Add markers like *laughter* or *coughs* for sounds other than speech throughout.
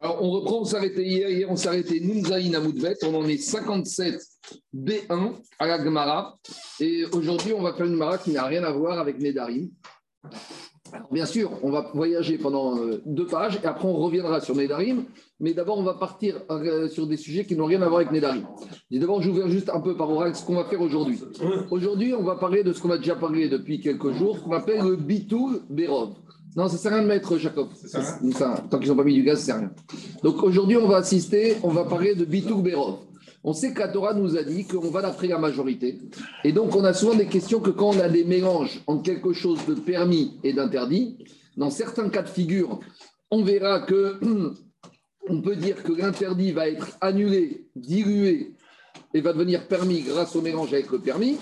Alors, on reprend, on s'arrêtait hier, hier on s'arrêtait Nunzaïn Amoudvet, on en est 57 B1 à la Gemara. Et aujourd'hui, on va faire une Gemara qui n'a rien à voir avec Nedarim. Alors, bien sûr, on va voyager pendant euh, deux pages et après on reviendra sur Nedarim. Mais d'abord, on va partir euh, sur des sujets qui n'ont rien à voir avec Nedarim. D'abord, j'ouvre juste un peu par oral ce qu'on va faire aujourd'hui. Aujourd'hui, on va parler de ce qu'on a déjà parlé depuis quelques jours, qu'on appelle le Bitou Berov. Non, ça sert à rien de mettre Jacob. Ça, tant qu'ils n'ont pas mis du gaz, ça sert à rien. Donc aujourd'hui, on va assister, on va parler de Bitou Berov. On sait que la Torah nous a dit qu'on va d'après la majorité. Et donc, on a souvent des questions que quand on a des mélanges en quelque chose de permis et d'interdit, dans certains cas de figure, on verra que *clears throat* on peut dire que l'interdit va être annulé, dilué et va devenir permis grâce au mélange avec le permis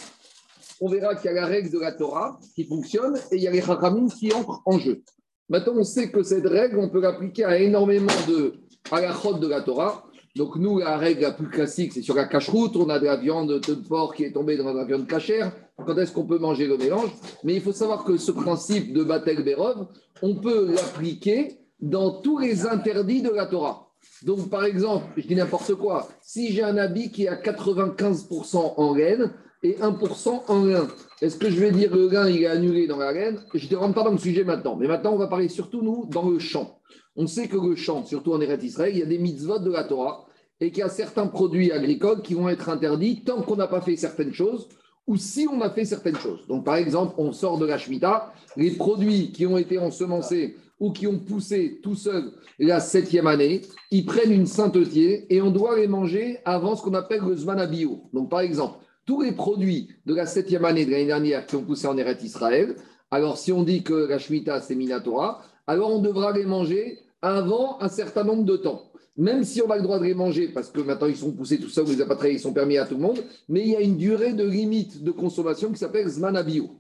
on verra qu'il y a la règle de la Torah qui fonctionne et il y a les Chachamim qui entrent en jeu. Maintenant, on sait que cette règle, on peut l'appliquer à énormément de halachot de la Torah. Donc, nous, la règle la plus classique, c'est sur la cache-route. On a de la viande de porc qui est tombée dans la viande cachère. Quand est-ce qu'on peut manger le mélange? Mais il faut savoir que ce principe de Batel Berov, on peut l'appliquer dans tous les interdits de la Torah. Donc, par exemple, je dis n'importe quoi, si j'ai un habit qui est à 95% en laine, et 1% en lin. Est-ce que je vais dire le lin, il est annulé dans la laine Je ne rentre pas dans le sujet maintenant. Mais maintenant, on va parler surtout, nous, dans le champ. On sait que le champ, surtout en Eretz Israël, il y a des mitzvot de la Torah et qu'il y a certains produits agricoles qui vont être interdits tant qu'on n'a pas fait certaines choses ou si on a fait certaines choses. Donc, par exemple, on sort de la Shemitah, les produits qui ont été ensemencés ou qui ont poussé tout seuls la septième année, ils prennent une sainteté et on doit les manger avant ce qu'on appelle le Zman Donc, par exemple, tous les produits de la septième année de l'année dernière qui ont poussé en Eretz Israël, alors si on dit que la Shemitah c'est Minatora, alors on devra les manger avant un certain nombre de temps. Même si on a le droit de les manger, parce que maintenant ils sont poussés tout ça, vous les pas ils sont permis à tout le monde, mais il y a une durée de limite de consommation qui s'appelle Zmanabio.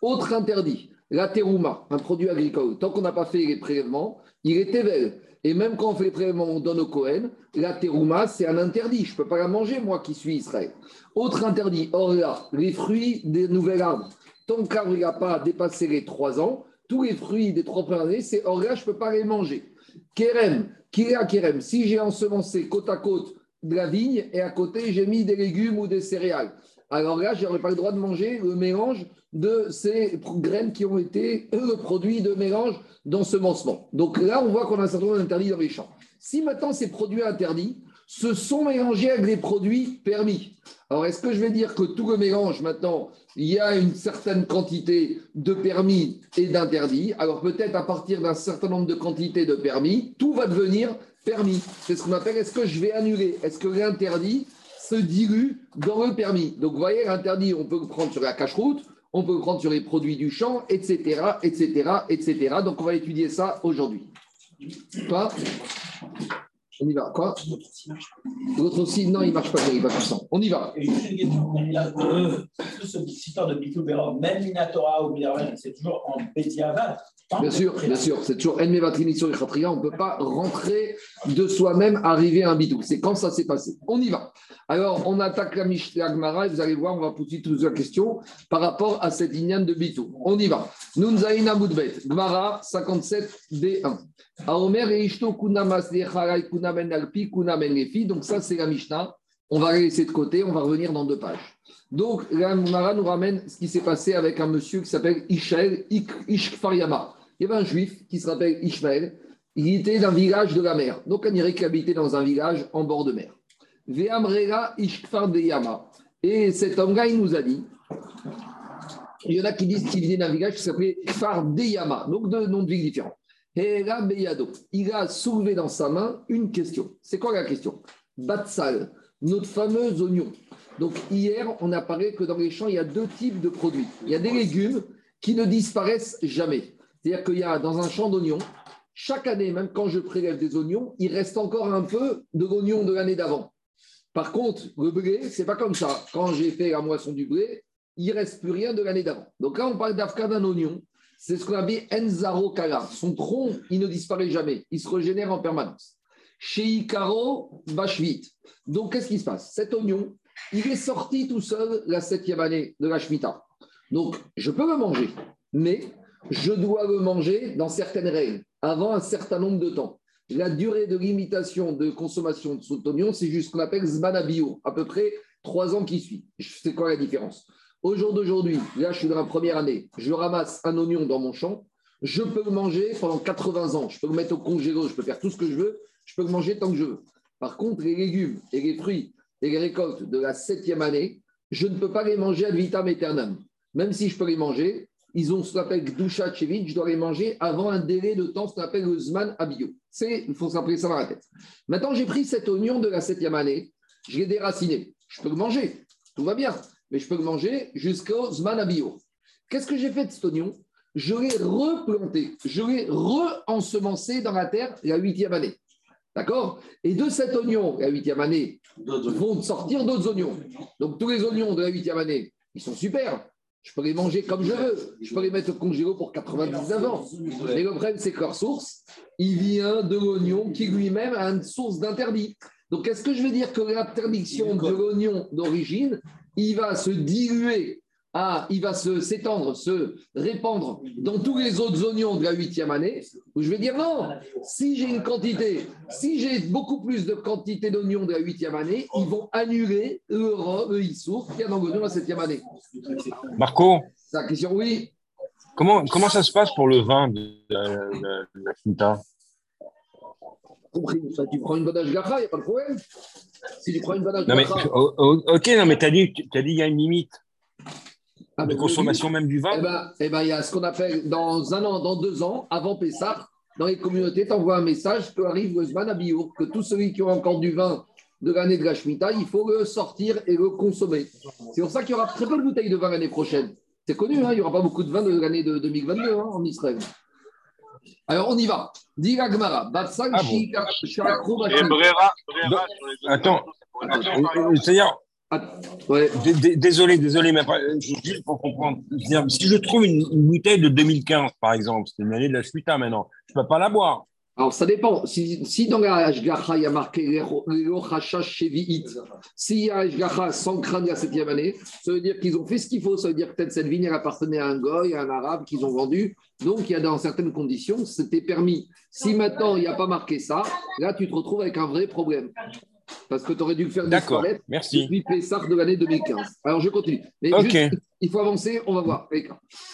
Autre interdit, la terouma, un produit agricole. Tant qu'on n'a pas fait les prélèvements, il est ével. Et même quand on fait les prélèvements, on donne au Cohen, la terouma, c'est un interdit. Je ne peux pas la manger, moi qui suis Israël. Autre interdit, or les fruits des nouvelles arbres. Tant qu'arbre n'a pas dépassé les trois ans, tous les fruits des trois premières années, c'est or je ne peux pas les manger. Kerem, à Kerem, si j'ai ensemencé côte à côte de la vigne et à côté j'ai mis des légumes ou des céréales, alors là, je n'aurai pas le droit de manger le mélange de ces graines qui ont été le produit de mélange d'ensemencement. Donc là, on voit qu'on a un certain nombre d'interdits dans les champs. Si maintenant ces produits interdits se sont mélangés avec des produits permis, alors est-ce que je vais dire que tout le mélange maintenant, il y a une certaine quantité de permis et d'interdits? Alors peut-être à partir d'un certain nombre de quantités de permis, tout va devenir permis. C'est ce qu'on appelle est-ce que je vais annuler? Est-ce que l'interdit se dilue dans le permis. Donc, vous voyez, l'interdit, on peut le prendre sur la cache-route, on peut le prendre sur les produits du champ, etc., etc., etc. Donc, on va étudier ça aujourd'hui. Quoi? On y va. Quoi? L'autre aussi, non, il ne marche pas, il va puissant. On y va. Et juste une question. Euh, de Bitou même Minatora ou Minatora, c'est toujours en Bédiavat Bien sûr, bien sûr. C'est toujours On ne peut pas rentrer de soi-même, arriver à un bidou. C'est quand ça s'est passé. On y va. Alors, on attaque la Mishnah Gmara et vous allez voir, on va poser toutes les questions par rapport à cette lignane de bidou. On y va. Nunzaïna Moudbet, Gmara 57b1. Aomer et Ishto Kunamas Kunamen Alpi Kunamen Lefi. Donc, ça, c'est la Mishnah. On va la laisser de côté, on va revenir dans deux pages. Donc, la Gmara nous ramène ce qui s'est passé avec un monsieur qui s'appelle Ishael Ishkfariyama. Il y avait un juif qui se rappelle Ishmael. Il était d'un village de la mer. Donc, on dirait qu'il habitait dans un village en bord de mer. Et cet homme-là, il nous a dit il y en a qui disent qu'il venait d'un village qui s'appelait Kfar Deyama, donc deux noms de villes différents. Beyado, il a soulevé dans sa main une question. C'est quoi la question? Batsal, notre fameux oignon. Donc hier, on a parlé que dans les champs, il y a deux types de produits. Il y a des légumes qui ne disparaissent jamais. C'est-à-dire qu'il y a dans un champ d'oignons, chaque année, même quand je prélève des oignons, il reste encore un peu de l'oignon de l'année d'avant. Par contre, le blé, c'est pas comme ça. Quand j'ai fait la moisson du blé, il reste plus rien de l'année d'avant. Donc là, on parle d'Afka d'un oignon. C'est ce qu'on appelle Enzaro Kala. Son tronc, il ne disparaît jamais. Il se régénère en permanence. Chez Icaro, Bashvit. Donc, qu'est-ce qui se passe? Cet oignon, il est sorti tout seul la septième année de la Shemitah. Donc, je peux le manger, mais je dois le manger dans certaines règles, avant un certain nombre de temps. la durée de limitation de consommation de cet oignon, c'est juste ce qu'on appelle Zmanabio, à peu près trois ans qui suivent. C'est quoi la différence? Au jour d'aujourd'hui, là, je suis dans la première année, je ramasse un oignon dans mon champ, je peux le manger pendant 80 ans, je peux le mettre au congélo, je peux faire tout ce que je veux, je peux le manger tant que je veux. Par contre, les légumes et les fruits et les récoltes de la septième année, je ne peux pas les manger ad vitam aeternam. Même si je peux les manger, ils ont ce qu'on appelle Gdusha Chevit, je dois les manger avant un délai de temps, ce qu'on appelle le Zman Abio. Il faut s'appeler ça dans la tête. Maintenant, j'ai pris cet oignon de la septième année, je l'ai déraciné. Je peux le manger, tout va bien, mais je peux le manger jusqu'au Zman Abio. Qu'est-ce que j'ai fait de cet oignon? Je l'ai replanté, je l'ai re-ensemencé dans la terre la huitième année. D'accord? Et de cet oignon, la huitième année, vont sortir d'autres oignons. Donc tous les oignons de la huitième année, ils sont super. Je peux les manger comme je veux. Je peux les mettre au congélo pour 99 ans. Mais le problème, c'est que leur source, il vient de l'oignon qui lui-même a une source d'interdit. Donc, est-ce que je veux dire que l'interdiction de l'oignon d'origine, il va se diluer ah, il va se, s'étendre, se répandre dans tous les autres oignons de la huitième année, ou je vais dire non, si j'ai une quantité, si j'ai beaucoup plus de quantité d'oignons de la huitième année, ils vont annuler le, le issour qu'il y a dans l'oignon de la septième année. Marco la question, oui. Comment, comment ça se passe pour le vin de, la Quinta tu prends une bonne ashgacha, il n'y a pas de problème. Si tu prends une bonne ashgacha. ok, non, mais tu as dit qu'il y a une limite. Ah, de consommation même du vin Eh bien, eh ben, il y a ce qu'on appelle dans un an, dans deux ans, avant Pessah, dans les communautés, tu envoies un message que arrive le Zman que tous ceux qui ont encore du vin de l'année de la Shemitah, il faut le sortir et le consommer. C'est pour ça qu'il y aura très peu de bouteilles de vin l'année prochaine. C'est connu, hein, il n'y aura pas beaucoup de vin de l'année de 2022 hein, en Israël. Alors, on y va. Dis ah Attends, c'est-à-dire, Désolé, désolé, mais juste pour comprendre. Si je trouve une, bouteille de 2015, par exemple, c'est une année de la Shmita maintenant, je ne peux pas la boire. Alors, ça dépend. Si, dans la Hashgacha, il y a marqué Shevi'it, s'il y a Hashgacha sans crâne la septième année, ça veut dire qu'ils ont fait ce qu'il faut. Ça veut dire que peut-être cette vigne appartenait à un goy, à un arabe qu'ils ont vendu. Donc, il y a dans certaines conditions, c'était permis. Si maintenant, il n'y a pas marqué ça, là, tu te retrouves avec un vrai problème parce que tu aurais dû le faire disparaître merci. depuis Pessar de l'année 2015. Alors, je continue. Mais il faut avancer, on va voir.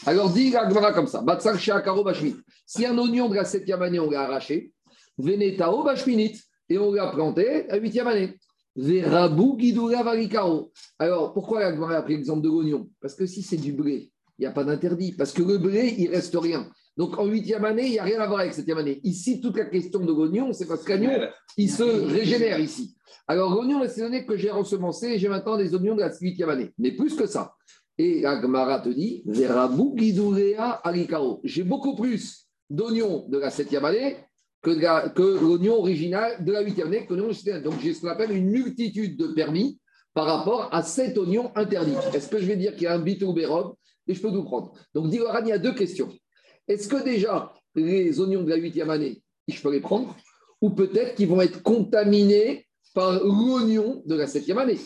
Alors, dit la comme ça. Si un oignon de la septième année, on l'a arraché, Venetao Bashminit, et on l'a planté la huitième année. Verabou Guidoura Varicaro. Alors, pourquoi la a pris l'exemple de l'oignon? Parce que si c'est du blé, il n'y a pas d'interdit. Parce que le blé, il reste rien. Donc en huitième année, il n'y a rien à voir avec septième année. Ici, toute la question de l'oignon, c'est parce que l'oignon, il se régénère ici. Alors l'oignon, c'est l'année que j'ai ressemencé et j'ai maintenant des oignons de la huitième année. Mais plus que ça. Et Agmara te dit, J'ai beaucoup plus d'oignons de la septième année que, l'oignon original de la huitième année. Que Donc j'ai ce qu'on appelle une multitude de permis par rapport à cet oignon interdit. Est-ce que je vais dire qu'il y a un bit ou et je peux tout prendre Donc, dit il y a deux questions. Est-ce que déjà, les oignons de la huitième année, je peux les prendre Ou peut-être qu'ils vont être contaminés par l'oignon de la septième année?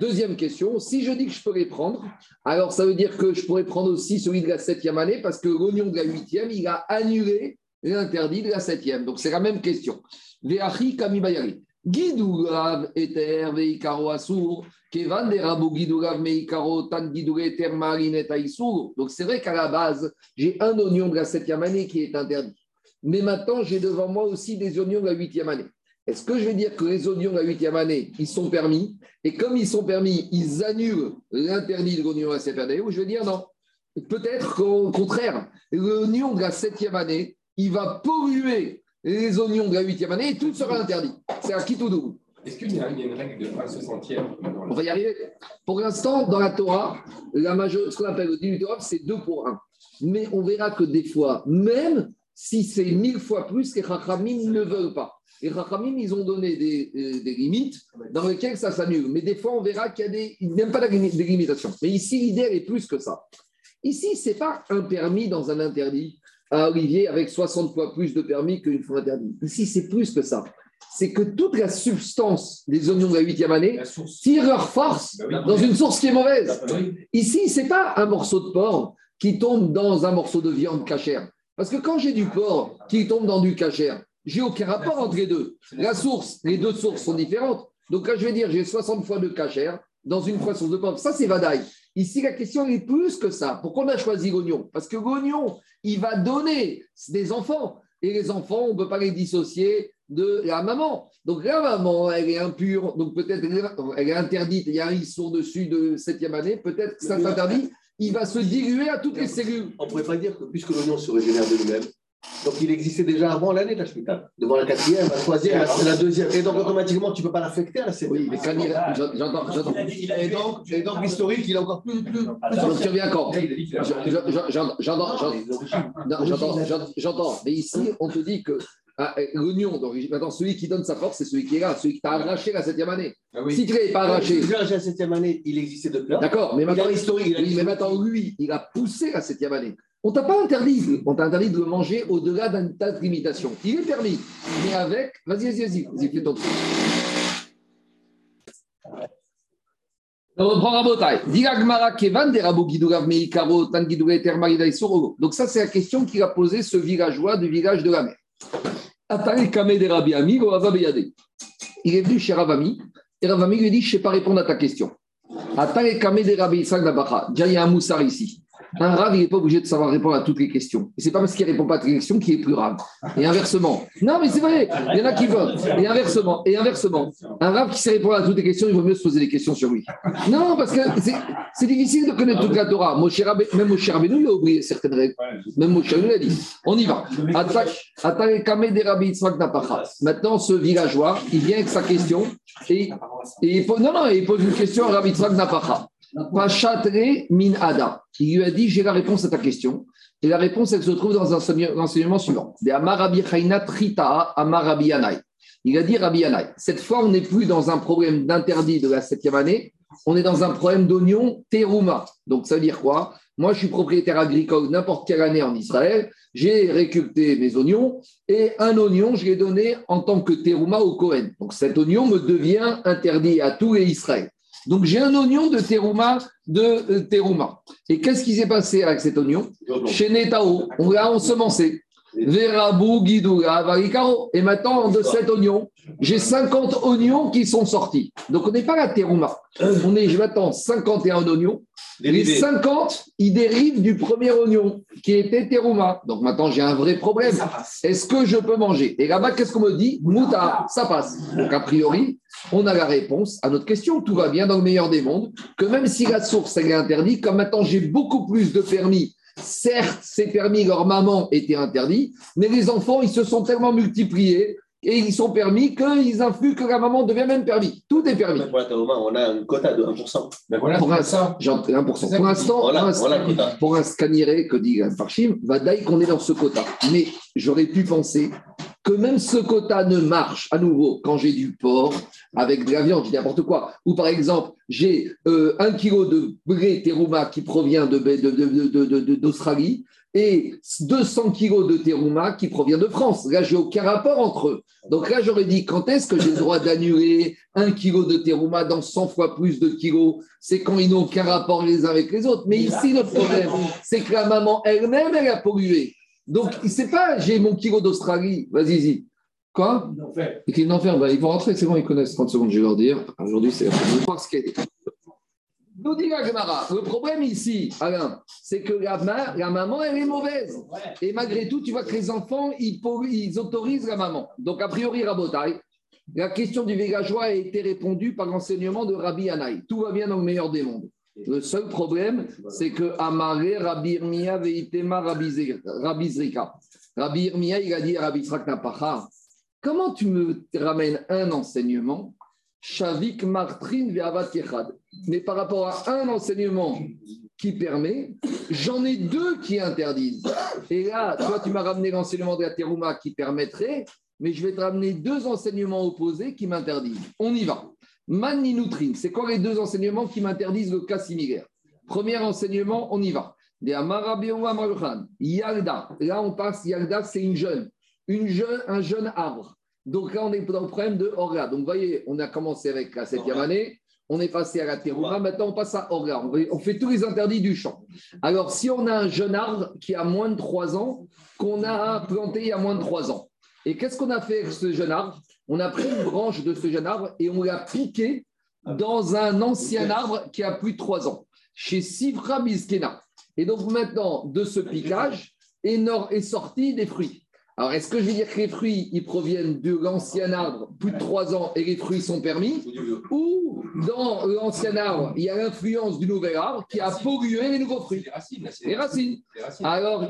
Deuxième question, si je dis que je peux les prendre, alors ça veut dire que je pourrais prendre aussi celui de la septième année parce que l'oignon de la huitième, il a annulé l'interdit de la septième. Donc c'est la même question. Veachi kamibayari. Eter veikaro asur. Donc c'est vrai qu'à la base, j'ai un oignon de la septième année qui est interdit. Mais maintenant, j'ai devant moi aussi des oignons de la huitième année. Est-ce que je vais dire que les oignons de la huitième année, ils sont permis? Et comme ils sont permis, ils annulent l'interdit de l'oignon de la septième année Ou je vais dire non Peut-être qu'au contraire, l'oignon de la septième année, il va polluer les oignons de la huitième année tout sera interdit. C'est un tout double. Est-ce qu'il y, a une règle de 1 centième On va y arriver. Pour l'instant, dans la Torah, la major... ce qu'on appelle le diluteur, c'est 2 pour 1. Mais on verra que des fois, même si c'est mille fois plus, les Chachamim ne veulent pas. Les Chachamim, ils ont donné des, euh, des, limites dans lesquelles ça s'annule. Mais des fois, on verra qu'il y a des. Ils n'aiment pas des limitations. Mais ici, l'idée, est plus que ça. Ici, ce n'est pas un permis dans un interdit à Olivier avec 60 fois plus de permis qu'une fois interdit. Ici, c'est plus que ça c'est que toute la substance des oignons de la huitième année tire leur force bah dans une source qui est mauvaise. Ici, ce n'est pas un morceau de porc qui tombe dans un morceau de viande cachère. Parce que quand j'ai du porc qui tombe dans du cachère, j'ai aucun rapport entre les deux. La source, les deux sources sont différentes. Donc là, je vais dire, j'ai 60 fois de cachère dans une croissance de pauvre. Ça, c'est vadaï. Ici, la question est plus que ça. Pourquoi on a choisi l'oignon? Parce que l'oignon, il va donner des enfants. Et les enfants, on ne peut pas les dissocier de la maman. Donc la maman, elle est impure, donc peut-être elle est interdite. Il y a un sont dessus de septième année, peut-être que ça s'interdit. Il va se diluer à toutes les cellules. On ne pourrait pas dire que puisque l'oignon se régénère de lui-même, donc il existait déjà avant l'année de la Shemitah. Devant la quatrième, la troisième, la, la deuxième. Et donc automatiquement, tu ne peux pas l'affecter à la septième. Oui, mais quand il J'entends. j'entends. Et donc, et donc l'historique, il est encore plus. plus, plus Donc tu reviens quand J'entends. J'entends. Mais ici, on te dit que ah, l'oignon d'origine. Maintenant, celui qui donne sa force, c'est celui qui est là, celui qui t'a arraché la septième année. Ah oui. Si tu l'avais pas arraché. Si tu arraché la septième année, il existait depuis là. D'accord, mais maintenant, Il il oui, mais maintenant, lui, il a poussé la septième année. On t'a pas interdit, on t'a interdit de le manger au-delà d'un tas de limitations. Il est permis, mais avec. Vas-y, vas-y, vas-y, vas-y, fais ton truc. On reprend Rabotai. Diragmara Kevan Meikaro. Donc, ça, c'est la question qu'il a posée ce villageois du village de la mer. Atare Kame de Rabbi Ami. Il est venu chez Ravami, et Ravami lui dit Je ne sais pas répondre à ta question. Atare Kame de Rabbi Isaac Nabacha. Déjà, il y a un moussard ici. Un rave, il n'est pas obligé de savoir répondre à toutes les questions. Et ce n'est pas parce qu'il ne répond pas à toutes les questions qu'il est plus rave. Et inversement. Non, mais c'est vrai, il y en a qui veulent. Et inversement, et inversement. Un rave qui sait répondre à toutes les questions, il vaut mieux se poser des questions sur lui. Non, parce que c'est- difficile de connaître toute la Torah. Moshe Rabbe- même Moshe Rabbeinu, il a oublié certaines règles. Même Moshe Rabbeinu l'a dit. On y va. Maintenant, ce villageois, il vient avec sa question et, et il pose, non, non, il pose une question à Rabbi Yitzhak Napacha. Min Ada. Il lui a dit J'ai la réponse à ta question. Et la réponse, elle se trouve dans l'enseignement suivant. Il a dit Rabbi Yanai. Cette fois, on n'est plus dans un problème d'interdit de la septième année, on est dans un problème d'oignon terouma. Donc, ça veut dire quoi? Moi, je suis propriétaire agricole n'importe quelle année en Israël. J'ai récolté mes oignons et un oignon, je l'ai donné en tant que terouma au Cohen. Donc, cet oignon me devient interdit à tous les Israël. Donc, j'ai un oignon de terouma de euh, terouma. Et qu'est-ce qui s'est passé avec cet oignon? Chez Netao, on l'a ensemencé. Verabou, Guidoula, Varicaro. Et maintenant, de cet oignon, j'ai 50 oignons qui sont sortis. Donc, on n'est pas à terouma. On est, je m'attends, 51 oignons. Les Dérivé. 50, ils dérivent du premier oignon qui était terouma. Donc maintenant, j'ai un vrai problème. Est-ce que je peux manger? Et là-bas, qu'est-ce qu'on me dit? Mouta, ça passe. Donc a priori, on a la réponse à notre question. Tout va bien dans le meilleur des mondes. Que même si la source, elle est interdite, comme maintenant j'ai beaucoup plus de permis, certes, ces permis, leur maman était interdit, mais les enfants, ils se sont tellement multipliés et ils sont permis qu'ils influent que la maman devient même permis. Tout est permis. Pour la on a un quota de 1%. Ben voilà, Pour c'est un- ça. J'en- 1%. Pour l'instant, pour l'instant- pour un scaniré que dit Farshim, va d'ailleurs qu'on est dans ce quota. Mais j'aurais pu penser que même ce quota ne marche à nouveau quand j'ai du porc avec de la viande, je dis n'importe quoi. Ou par exemple, j'ai euh, un kilo de blé terouma qui provient de- de- de- de- et 200 kilos de terouma qui provient de France. Là, j'ai aucun rapport entre eux. Donc là, j'aurais dit, quand est-ce que j'ai le droit d'annuler un kilo de terouma dans 100 fois plus de kilos? C'est quand ils n'ont aucun rapport les uns avec les autres. Mais ici, le problème, c'est que la maman elle-même, elle a pollué. Donc, c'est pas, j'ai mon kilo d'Australie, vas-y, y Quoi? Et qu'ils bah, ils vont rentrer, c'est bon, ils connaissent 30 secondes, je vais leur dire. Aujourd'hui, c'est je crois que ce qui est. Nous dit la Gemara, le problème ici, Alain, c'est que la, ma- la maman, elle est mauvaise. Et malgré tout, tu vois que les enfants, ils, autorisent la maman. Donc, a priori, Rabotai, la question du villageois a été répondue par l'enseignement de Rabbi Anaï. Tout va bien dans le meilleur des mondes. Le seul problème, c'est que Amaré, Rabbi Irmia, Veitema, Rabbi Zrika. Rabbi Irmia, il a dit à Rabbi Yitzhak Napacha, comment tu me ramènes un enseignement Shavik Martrin Ve'avat. Mais par rapport à un enseignement qui permet, j'en ai deux qui interdisent. Et là, toi, tu m'as ramené l'enseignement de la Terouma qui permettrait, mais je vais te ramener deux enseignements opposés qui m'interdisent. On y va. Maninoutrin, c'est quoi les deux enseignements qui m'interdisent le cas similaire? Premier enseignement, on y va. Yalda. Là, on passe, Yalda, c'est une jeune, une jeune, un jeune arbre. Donc là, on est dans le problème de Orga. Donc, vous voyez, on a commencé avec la septième année, on est passé à la Terouma, maintenant on passe à Orga. On, fait tous les interdits du champ. Alors, si on a un jeune arbre qui a moins de 3 ans, qu'on a planté il y a moins de 3 ans, Et qu'est-ce qu'on a fait avec ce jeune arbre? On a pris une branche de ce jeune arbre et on l'a piqué dans un ancien arbre qui a plus de trois ans, chez Sivra Miskena. Et donc maintenant, de ce piquage est sorti des fruits. Alors, est-ce que je vais dire que les fruits, ils proviennent de l'ancien arbre, plus de trois ans, et les fruits sont permis? Ou dans l'ancien arbre, il y a l'influence du nouvel arbre qui a pollué les nouveaux fruits? Les racines. Alors,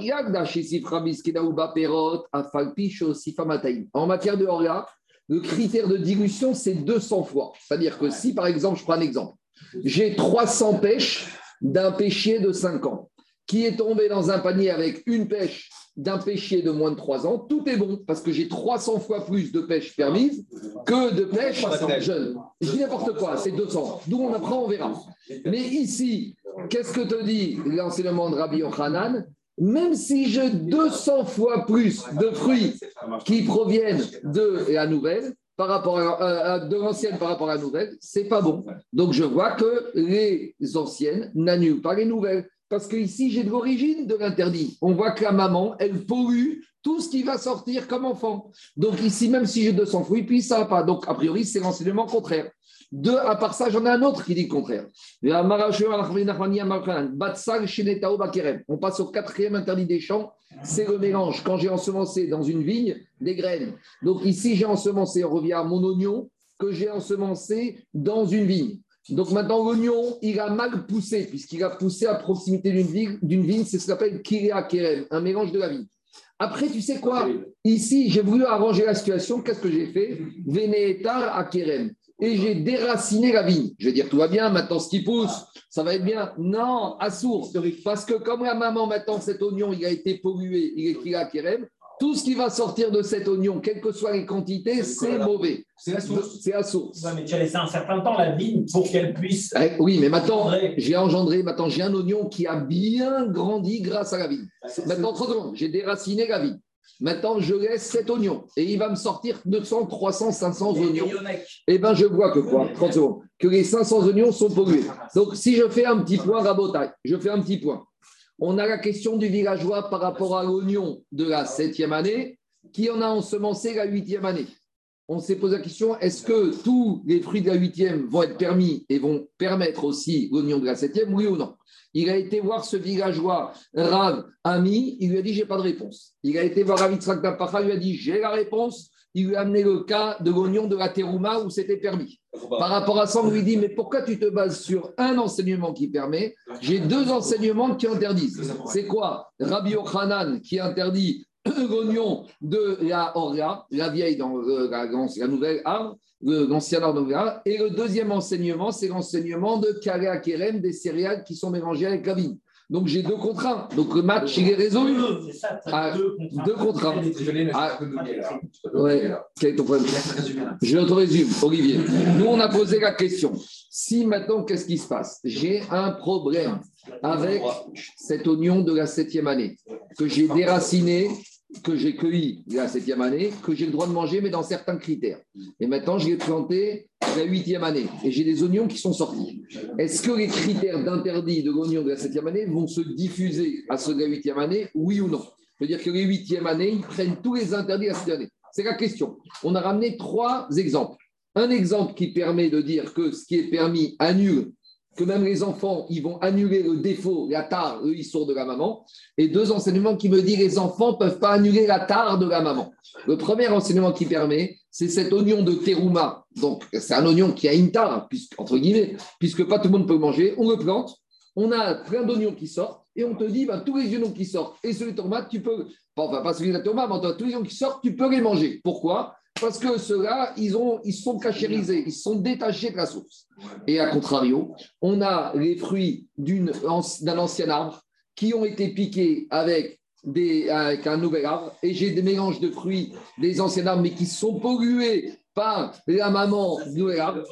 en matière de orga, le critère de dilution, c'est 200 fois. C'est-à-dire que si, par exemple, je prends un exemple, j'ai 300 pêches d'un pêchier de 5 ans qui est tombé dans un panier avec une pêche d'un pêchier de moins de 3 ans, tout est bon parce que j'ai 300 fois plus de pêche permise que de pêche jeune. Je dis n'importe quoi, c'est 200. D'où on apprend, on verra. Mais ici, qu'est-ce que te dit l'enseignement de Rabbi Yochanan? Même si j'ai 200 fois plus de fruits qui proviennent de la nouvelle, par rapport à, de l'ancienne par rapport à la nouvelle, c'est pas bon. Donc je vois que les anciennes n'annulent pas les nouvelles. Parce qu'ici, j'ai de l'origine de l'interdit. On voit que la maman, elle pollue tout ce qui va sortir comme enfant. Donc ici, même si j'ai 200 fruits, puis ça va pas. Donc a priori, c'est l'enseignement contraire. Deux, à part ça, j'en ai un autre qui dit le contraire. On passe au quatrième interdit des champs, c'est le mélange. Quand j'ai ensemencé dans une vigne des graines. Donc ici, j'ai ensemencé, on revient à mon oignon, que j'ai ensemencé dans une vigne. Donc maintenant, l'oignon, il a mal poussé, puisqu'il a poussé à proximité d'une vigne, c'est ce qu'on appelle Kiria Kerem, un mélange de la vigne. Après, tu sais quoi? Ici, j'ai voulu arranger la situation. Qu'est-ce que j'ai fait? Vénétar à Kerem. Et j'ai déraciné la vigne. Je vais dire, tout va bien, maintenant ce qui pousse, ça va être bien. Non, à source. Parce que comme la maman, maintenant, cet oignon, il a été pollué, il est Kiria Kerem, tout ce qui va sortir de cet oignon, quelles que soient les quantités, c'est mauvais. C'est la source. C'est la source. mais tu as laissé un certain temps la vigne pour qu'elle puisse. Eh, oui, mais maintenant, j'ai engendré, maintenant, j'ai un oignon qui a bien grandi grâce à la vigne. Maintenant, 30 secondes, j'ai déraciné la vigne. Maintenant, je laisse cet oignon et il va me sortir 200, 300, 500 oignons. Eh bien, je vois que quoi 30 secondes. Que les 500 oignons sont pollués. Donc, si je fais un petit point rabotaille, je fais un petit point on a la question du villageois par rapport à l'oignon de la septième année, qui en a ensemencé la huitième année? On s'est posé la question, est-ce que tous les fruits de la huitième vont être permis et vont permettre aussi l'oignon de la septième, oui ou non? Il a été voir ce villageois Rav Ami, il lui a dit, j'ai pas de réponse. Il a été voir Rav Yitzhak il lui a dit, j'ai la réponse, il lui a amené le cas de l'oignon de la terouma où c'était permis. Par rapport à ça, on lui dit, mais pourquoi tu te bases sur un enseignement qui permet J'ai deux enseignements qui interdisent. C'est quoi? Rabbi Ochanan qui interdit l'oignon de la orga, la vieille dans euh, la, nouvelle arbre, l'ancien arbre de Et le deuxième enseignement, c'est l'enseignement de Kalea Kerem, des céréales qui sont mélangées avec la vigne. Donc j'ai deux contraintes. Donc le match, il est résolu. Ah, deux contraintes. Ah, ouais. Quel est ton problème Je te résume, Olivier. Nous, on a posé la question. Si maintenant, qu'est-ce qui se passe? J'ai un problème avec cet oignon de la septième année que j'ai déraciné que j'ai cueilli la septième année, que j'ai le droit de manger, mais dans certains critères. Et maintenant, je l'ai planté la huitième année et j'ai des oignons qui sont sortis. Est-ce que les critères d'interdit de l'oignon de la septième année vont se diffuser à ceux de la huitième année, oui ou non? C'est-à-dire que les huitièmes années, ils prennent tous les interdits la septième année. C'est la question. On a ramené trois exemples. Un exemple qui permet de dire que ce qui est permis annule que même les enfants, ils vont annuler le défaut, la tare, eux, ils sortent de la maman. Et deux enseignements qui me disent les enfants ne peuvent pas annuler la tare de la maman. Le premier enseignement qui permet, c'est cet oignon de terouma. Donc, c'est un oignon qui a une tare, puisque, entre guillemets, puisque pas tout le monde peut manger. On le plante, on a plein d'oignons qui sortent, et on te dit, bah, tous les oignons qui sortent, et celui de tomate, tu peux, enfin, pas celui de la tomate, mais tous les oignons qui sortent, tu peux les manger. Pourquoi? Parce que ceux-là, ils, ont, ils sont cachérisés, ils sont détachés de la source. Et à contrario, on a les fruits d'un ancien arbre qui ont été piqués avec un nouvel arbre. Et j'ai des mélanges de fruits des anciens arbres, mais qui sont pollués par la maman du nouvel arbre.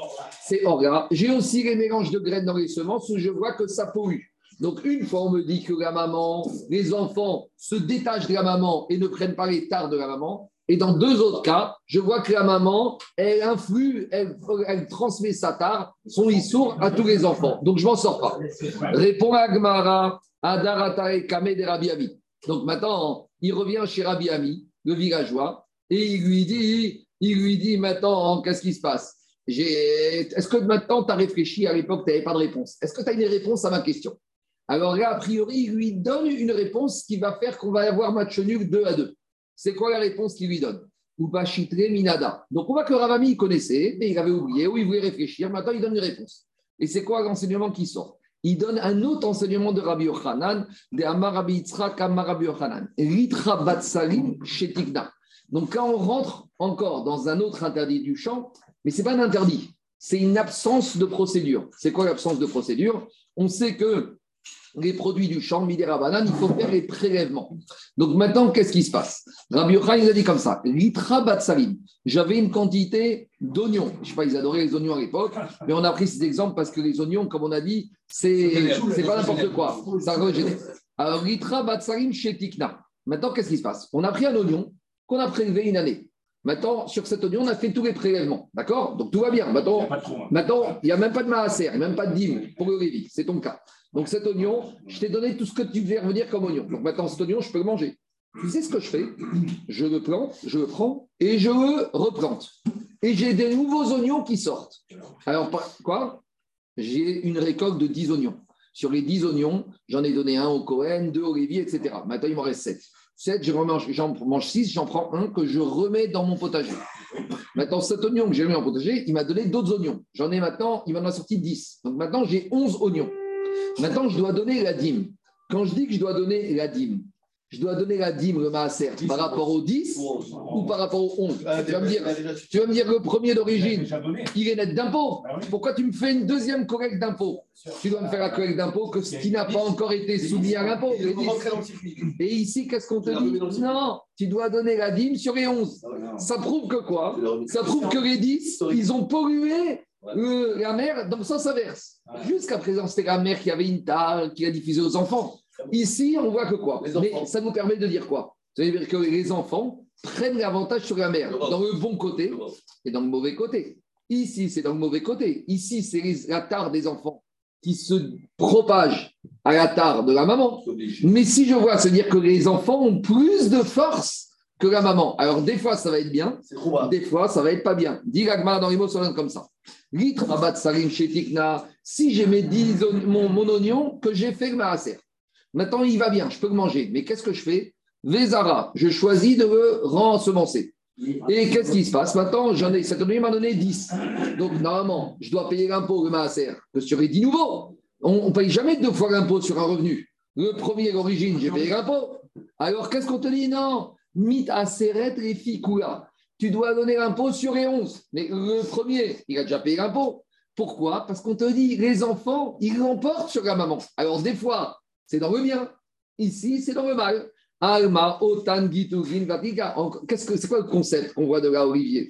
C'est orga. J'ai aussi les mélanges de graines dans les semences où je vois que ça pollue. Donc, une fois, on me dit que la maman, les enfants se détachent de la maman et ne prennent pas les tares de la maman. Et dans deux autres cas, je vois que la maman, elle influe, elle, transmet sa tare, son issour à tous les enfants. Donc je m'en sors pas. Répond Agmara, Adaratare Kame de Rabbi Ami. Donc maintenant, il revient chez Rabbi Ami, le villageois, Et il lui dit, il lui dit maintenant, qu'est-ce qui se passe? Est-ce que maintenant tu as réfléchi à l'époque, tu n'avais pas de réponse? Est-ce que tu as une réponse à ma question? Alors là, a priori, il lui donne une réponse qui va faire qu'on va avoir match nul 2 à 2. C'est quoi la réponse qu'il lui donne Minada. Donc on voit que Ravami il connaissait, mais il avait oublié ou il voulait réfléchir. Maintenant, il donne une réponse. Et c'est quoi l'enseignement qui sort Il donne un autre enseignement de Rabbi Yochanan, de Amar Rabbi Yitzhak, Amar Rabbi Yochanan. Litra Batsalim Shetikna. Donc quand on rentre encore dans un autre interdit du champ, mais ce n'est pas un interdit, c'est une absence de procédure. C'est quoi l'absence de procédure? On sait que les produits du champ, Midera Banane, il faut faire les prélèvements. Donc maintenant, qu'est-ce qui se passe? Rabbi Yochanan, il a dit comme ça Litra Batsalim. J'avais une quantité d'oignons. Je ne sais pas, ils adoraient les oignons à l'époque, mais on a pris ces exemples parce que les oignons, comme on a dit, c'est pas n'importe quoi. Ça Alors, Litra Batsalim chez Tikna. Maintenant, qu'est-ce qui se passe? On a pris un oignon qu'on a prélevé une année. Maintenant, sur cet oignon, on a fait tous les prélèvements. D'accord? Donc tout va bien. Maintenant, il n'y a même pas de maaser, il n'y a même pas de dîme pour le Lévi. C'est ton cas. Donc cet oignon, je t'ai donné tout ce que tu devais revenir comme oignon. Donc maintenant, cet oignon, je peux le manger. Tu sais ce que je fais? Je le plante, je le prends et je le replante. Et j'ai des nouveaux oignons qui sortent. Alors, quoi? J'ai une récolte de 10 oignons. Sur les 10 oignons, j'en ai donné un au Cohen, deux au Lévi, etc. Maintenant, il m'en reste 7. 7, j'en mange 6, j'en prends un que je remets dans mon potager. Maintenant, cet oignon que j'ai mis en potager, il m'a donné d'autres oignons. J'en ai maintenant, il m'en a sorti 10. Donc maintenant, j'ai 11 oignons. Maintenant, je dois donner la dîme. Quand je dis que je dois donner la dîme, je dois donner la dîme, le maaser, par rapport aux 10 ou par rapport aux 11 ah, tu, vas me dire, tu vas me dire le premier d'origine, il est net d'impôt. Bah Pourquoi tu me fais une deuxième collecte d'impôt Tu dois me faire la collecte d'impôt que ce qui n'a pas encore été soumis à l'impôt. Et ici, qu'est-ce qu'on te dit Non, tu dois donner la dîme sur les 11. Ah, Ça prouve que quoi Ça prouve que les 10, ils ont pollué la mer dans le sens inverse. Jusqu'à présent, c'était la mère qui avait une tare, qui a diffusé aux enfants. Ici, on voit que quoi Mais ça nous permet de dire quoi? Ça veut dire que les enfants prennent l'avantage sur la mère, dans le bon côté et dans le mauvais côté. Ici, c'est dans le mauvais côté. Ici, c'est la tare des enfants qui se propage à la tare de la maman. Mais si je vois, se dire que les enfants ont plus de force que la maman. Alors, des fois, ça va être bien, des fois, ça va être pas bien. Dis dans les mots, ça comme ça. Si j'ai mes 10 mon, mon oignon que j'ai fait le maaser, maintenant il va bien, je peux le manger. Mais qu'est-ce que je fais? Vezara, je choisis de le rensemencer. Et qu'est-ce qui se passe? Maintenant, j'en ai, cet oignon m'a donné 10. Donc, normalement, je dois payer l'impôt, le maaser, que sur les 10 nouveaux. On ne paye jamais deux fois l'impôt sur un revenu. Le premier, l'origine, j'ai payé l'impôt. Alors, qu'est-ce qu'on te dit? Non, mit aseret les fikula tu dois donner l'impôt sur les 11. Mais le premier, il a déjà payé l'impôt. Pourquoi? Parce qu'on te dit, les enfants, ils l'emportent sur la maman. Alors, des fois, c'est dans le bien. Ici, c'est dans le mal. Alma, Otan, Vatika. Qu'est-ce que c'est quoi le concept qu'on voit de là, Olivier?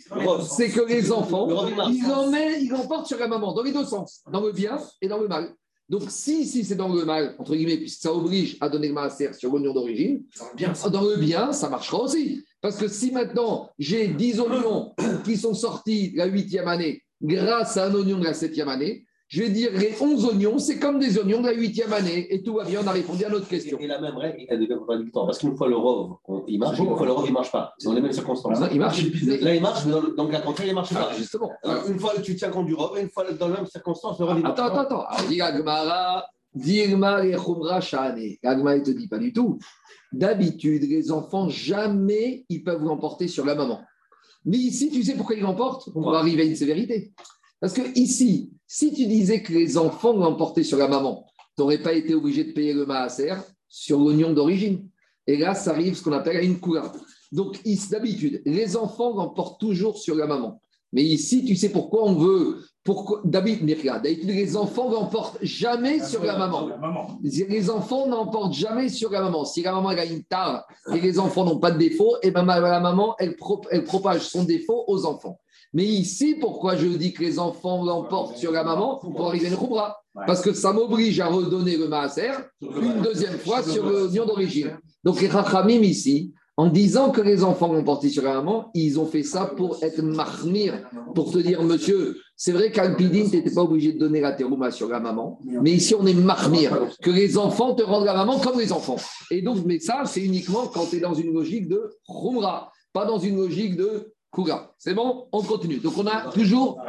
C'est que les enfants, ils l'emportent sur la maman, dans les deux sens, dans le bien et dans le mal. Donc, si, si c'est dans le mal, entre guillemets, puisque ça oblige à donner le maaser sur l'oignon d'origine, dans le bien, ça marchera aussi. Parce que si maintenant j'ai 10 oignons *coughs* qui sont sortis la huitième année grâce à un oignon de la septième année, je vais dire les 11 oignons, c'est comme des oignons de la huitième année. Et tout va bien, on a répondu à notre question. Et la même règle, il a des contradictoires. Parce qu'une fois le rove, il marche, une fois le rove, il ne marche pas. C'est dans les mêmes circonstances. il marche. Là, il marche, mais dans le cas contraire, il ne marche pas. Ah, justement. une fois, tu tiens compte du rove, et une fois, dans les mêmes circonstances, le rove, il marche attends, pas. Attends, attends, attends. Dirma et Khumra Shane. Agmara, il ne te dit pas du tout. D'habitude, les enfants, jamais ils peuvent l'emporter sur la maman. Mais ici, tu sais pourquoi ils l'emportent? On va arriver à une sévérité. Parce que ici, si tu disais que les enfants l'emportaient sur la maman, tu n'aurais pas été obligé de payer le maaser sur l'oignon d'origine. Et là, ça arrive ce qu'on appelle une couleur. Donc, d'habitude, les enfants l'emportent toujours sur la maman. Mais ici, tu sais pourquoi on veut pourquoi? David les enfants n'emportent jamais sur la maman. Les enfants n'emportent jamais sur la maman. Si la maman a une tare et les enfants n'ont pas de défaut, et eh ben la maman, elle, elle propage son défaut aux enfants. Mais ici, pourquoi je dis que les enfants l'emportent sur la maman? Pour arriver à une Parce que ça m'oblige à redonner le maaser une deuxième fois sur l'union d'origine. Donc les rachamim ici, en disant que les enfants vont porter sur la maman, ils ont fait ça pour être marmir, pour te dire, monsieur, c'est vrai qu'Alpidine, tu n'étais pas obligé de donner la terouma sur la maman, mais ici on est marmir, que les enfants te rendent la maman comme les enfants. Et donc, mais ça, c'est uniquement quand tu es dans une logique de rumra. pas dans une logique de Kouga. C'est bon? On continue. Donc on a toujours.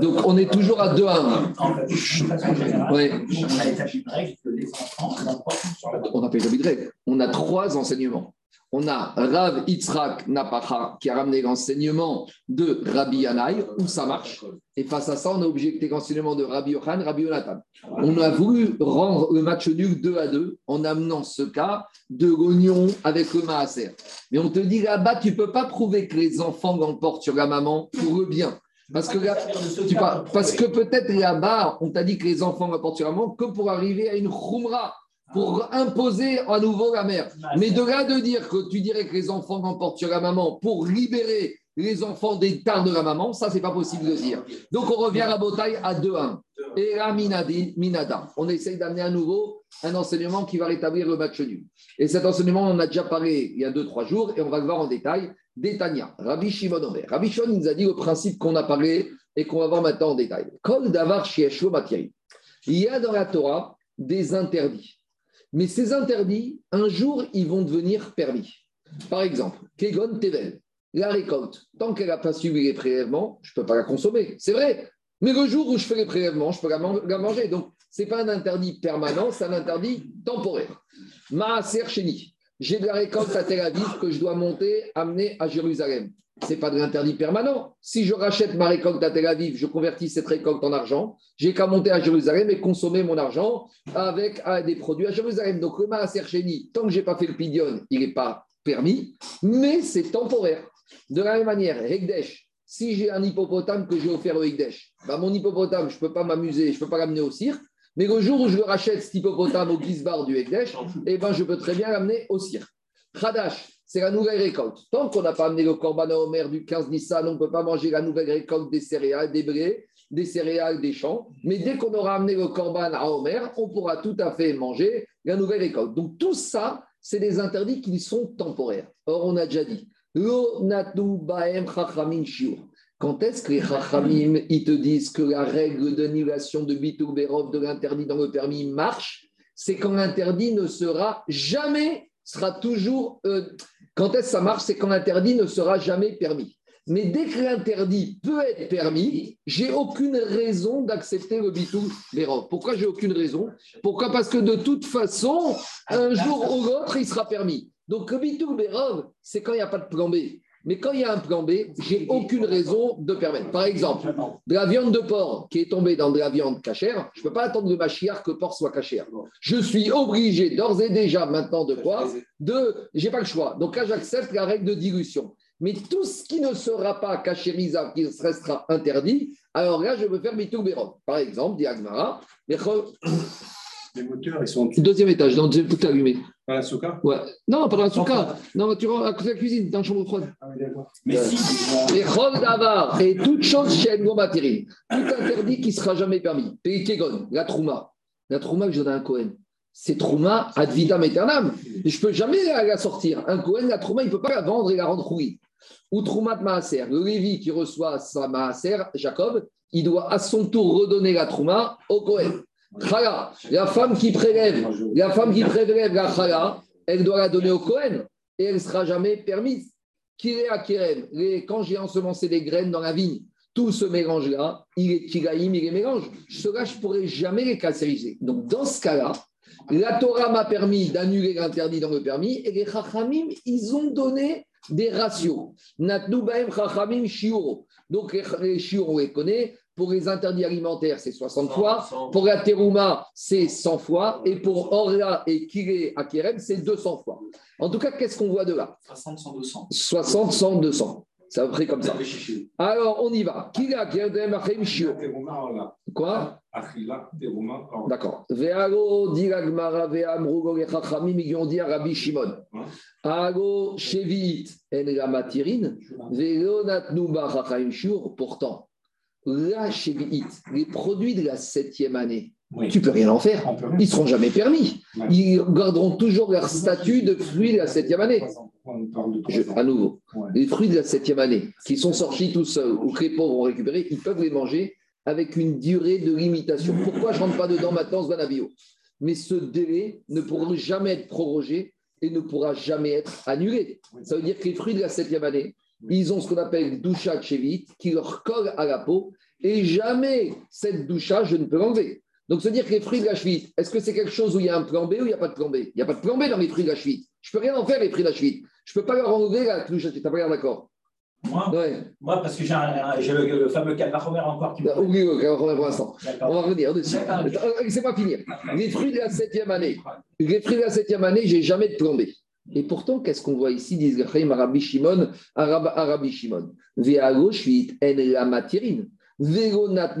Donc on est toujours à 2 à 1. Ouais. On de règle. On a trois enseignements. On a Rav Yitzhak Napacha qui a ramené l'enseignement de Rabbi Yanaï, où ça marche. Et face à ça, on a objecté l'enseignement de Rabbi Yohan, Rabbi Yonatan. On a voulu rendre le match nul 2 à 2 en amenant ce cas de l'oignon avec le Maaser. Mais on te dit là-bas, tu ne peux pas prouver que les enfants l'emportent sur la maman pour le bien. Parce que peut-être là-bas, on t'a dit que les enfants l'emportent sur la maman que pour arriver à une khumra pour imposer à nouveau la mère. Mais de là de dire que tu dirais que les enfants l'emportent sur la maman pour libérer les enfants des tares de la maman, ça, c'est pas possible de dire. Donc, on revient à la bataille à 2-1. Et là, Minadi, Minada. On essaye d'amener à nouveau un enseignement qui va rétablir le match nul. Et cet enseignement, on a déjà parlé il y a 2-3 jours et on va le voir en détail. Détania, Rabbi Shimon Omer. Rabbi Shimon nous a dit le principe qu'on a parlé et qu'on va voir maintenant en détail. Kol Davar Il y a dans la Torah des interdits. Mais ces interdits, un jour, ils vont devenir permis. Par exemple, Kegon Tevel, la récolte, tant qu'elle n'a pas suivi les prélèvements, je ne peux pas la consommer. C'est vrai. Mais le jour où je fais les prélèvements, je peux la, manger. Donc, ce n'est pas un interdit permanent, c'est un interdit temporaire. Maaser Cheni, j'ai de la récolte à Tel Aviv que je dois monter, amener à Jérusalem ce n'est pas de l'interdit permanent. Si je rachète ma récolte à Tel Aviv, je convertis cette récolte en argent, j'ai qu'à monter à Jérusalem et consommer mon argent avec des produits à Jérusalem. Donc le Maaser tant que je n'ai pas fait le pidion, il n'est pas permis, mais c'est temporaire. De la même manière, Hekdesh, si j'ai un hippopotame que j'ai offert au Hekdesh, bah mon hippopotame, je ne peux pas m'amuser, je ne peux pas l'amener au cirque, mais le jour où je rachète cet hippopotame au Gizbar du Hekdesh, eh ben, je peux très bien l'amener au cirque. Khadash, c'est la nouvelle récolte. Tant qu'on n'a pas amené le corban au mer du 15 Nissan, on ne peut pas manger la nouvelle récolte des céréales, des blés, des céréales, des champs. Mais dès qu'on aura amené le corban à Homer, on pourra tout à fait manger la nouvelle récolte. Donc tout ça, c'est des interdits qui sont temporaires. Or, on a déjà dit, quand est-ce que les chachamim, ils te disent que la règle d'annulation de bitur berov de l'interdit dans le permis marche? C'est quand l'interdit ne sera jamais, sera toujours, euh, quand est-ce que ça marche C'est quand l'interdit ne sera jamais permis. Mais dès que l'interdit peut être permis, j'ai aucune raison d'accepter le bitou Bérov. Pourquoi j'ai aucune raison? Pourquoi? Parce que de toute façon, un jour ou l'autre, il sera permis. Donc le bitou Bérov, c'est quand il n'y a pas de plan B. Mais quand il y a un plan B, j'ai aucune raison de permettre. Par exemple, de la viande de porc qui est tombée dans de la viande cachère, je ne peux pas attendre de ma chiard que le porc soit cachère. Je suis obligé d'ores et déjà maintenant de quoi De, j'ai pas le choix. Donc là, j'accepte la règle de dilution. Mais tout ce qui ne sera pas cachérisable, qui restera interdit, alors là, je veux faire mes Par exemple, Diagmara, les moteurs, ils sont Deuxième étage, dans le tout allumé. Dans la souka Ouais. Non, pas dans la souka. Non, tu rentres à côté de la cuisine, dans la chambre froide. Ah oui, d'accord. Mais si. Les chol d'avar et toute chose chez Matiri. Tout interdit qui ne sera jamais permis. Kegon, la trouma. La trouma que je donne à un Cohen. C'est trouma ad vitam aeternam. Je ne peux jamais la sortir. Un Cohen, la trouma, il ne peut pas la vendre et la rendre rouille. Ou trouma de maaser. Le Lévi qui reçoit sa maaser, Jacob, il doit à son tour redonner la trouma au Cohen la femme qui prélève, la femme qui prélève la chala, elle doit la donner au Cohen et elle ne sera jamais permise. à quand j'ai ensemencé des graines dans la vigne, tout ce mélange-là, il est kilaïm, il est mélange. Cela, je ne pourrais jamais les casseriser. Donc, dans ce cas-là, la Torah m'a permis d'annuler l'interdit dans le permis et les chachamim, ils ont donné des ratios. Donc, les shiur, on les connaît. Pour les interdits alimentaires, c'est 60 fois. Pour la terouma, c'est 100 fois. Et pour Orla et Kiré à Kerem, c'est 200 fois. En tout cas, qu'est-ce qu'on voit de là? 60, 100, 200. 60, 100, 200. C'est à peu près comme ça. Alors, on y va. Quoi? D'accord. Vealo diragmara veamrugo lechachamim ils dit à Rabbi Shimon. Alo shevit en la matirin velo natnu bachachim shur. Pourtant, la les produits de la septième année, tu peux rien en faire. Ils ne seront jamais permis. Ils garderont toujours leur statut de fruits de la septième année. à nouveau, les fruits de la septième année, qui sont sortis tout seuls ou que les pauvres ont récupéré, ils peuvent les manger avec une durée de limitation. Pourquoi je ne rentre pas dedans maintenant, ce Banabio mais ce délai ne pourra jamais être prorogé et ne pourra jamais être annulé. Ça veut dire que les fruits de la septième année, ils ont ce qu'on appelle doucha chevit qui leur colle à la peau et jamais cette doucha, je ne peux l'enlever. Donc, se dire que les fruits de la chevite, est-ce que c'est quelque chose où il y a un plan B ou il n'y a pas de plan B? Il n'y a pas de plan B dans les fruits de la chevite. Je ne peux rien en faire, les fruits de la chevite. Je ne peux pas leur enlever la doucha. Tu n'as pas l'air d'accord? Moi, moi, parce que j'ai le, le, fameux Calvachomer encore qui me. Oui, le Calvachomer pour l'instant. On va revenir dessus. Laissez-moi finir. Les fruits de la septième année. Les fruits de la septième année, j'ai jamais de plan B. Et pourtant, qu'est-ce qu'on voit ici, disent Arabi Shimon, Arabi Shimon. en la matérine. Normalement,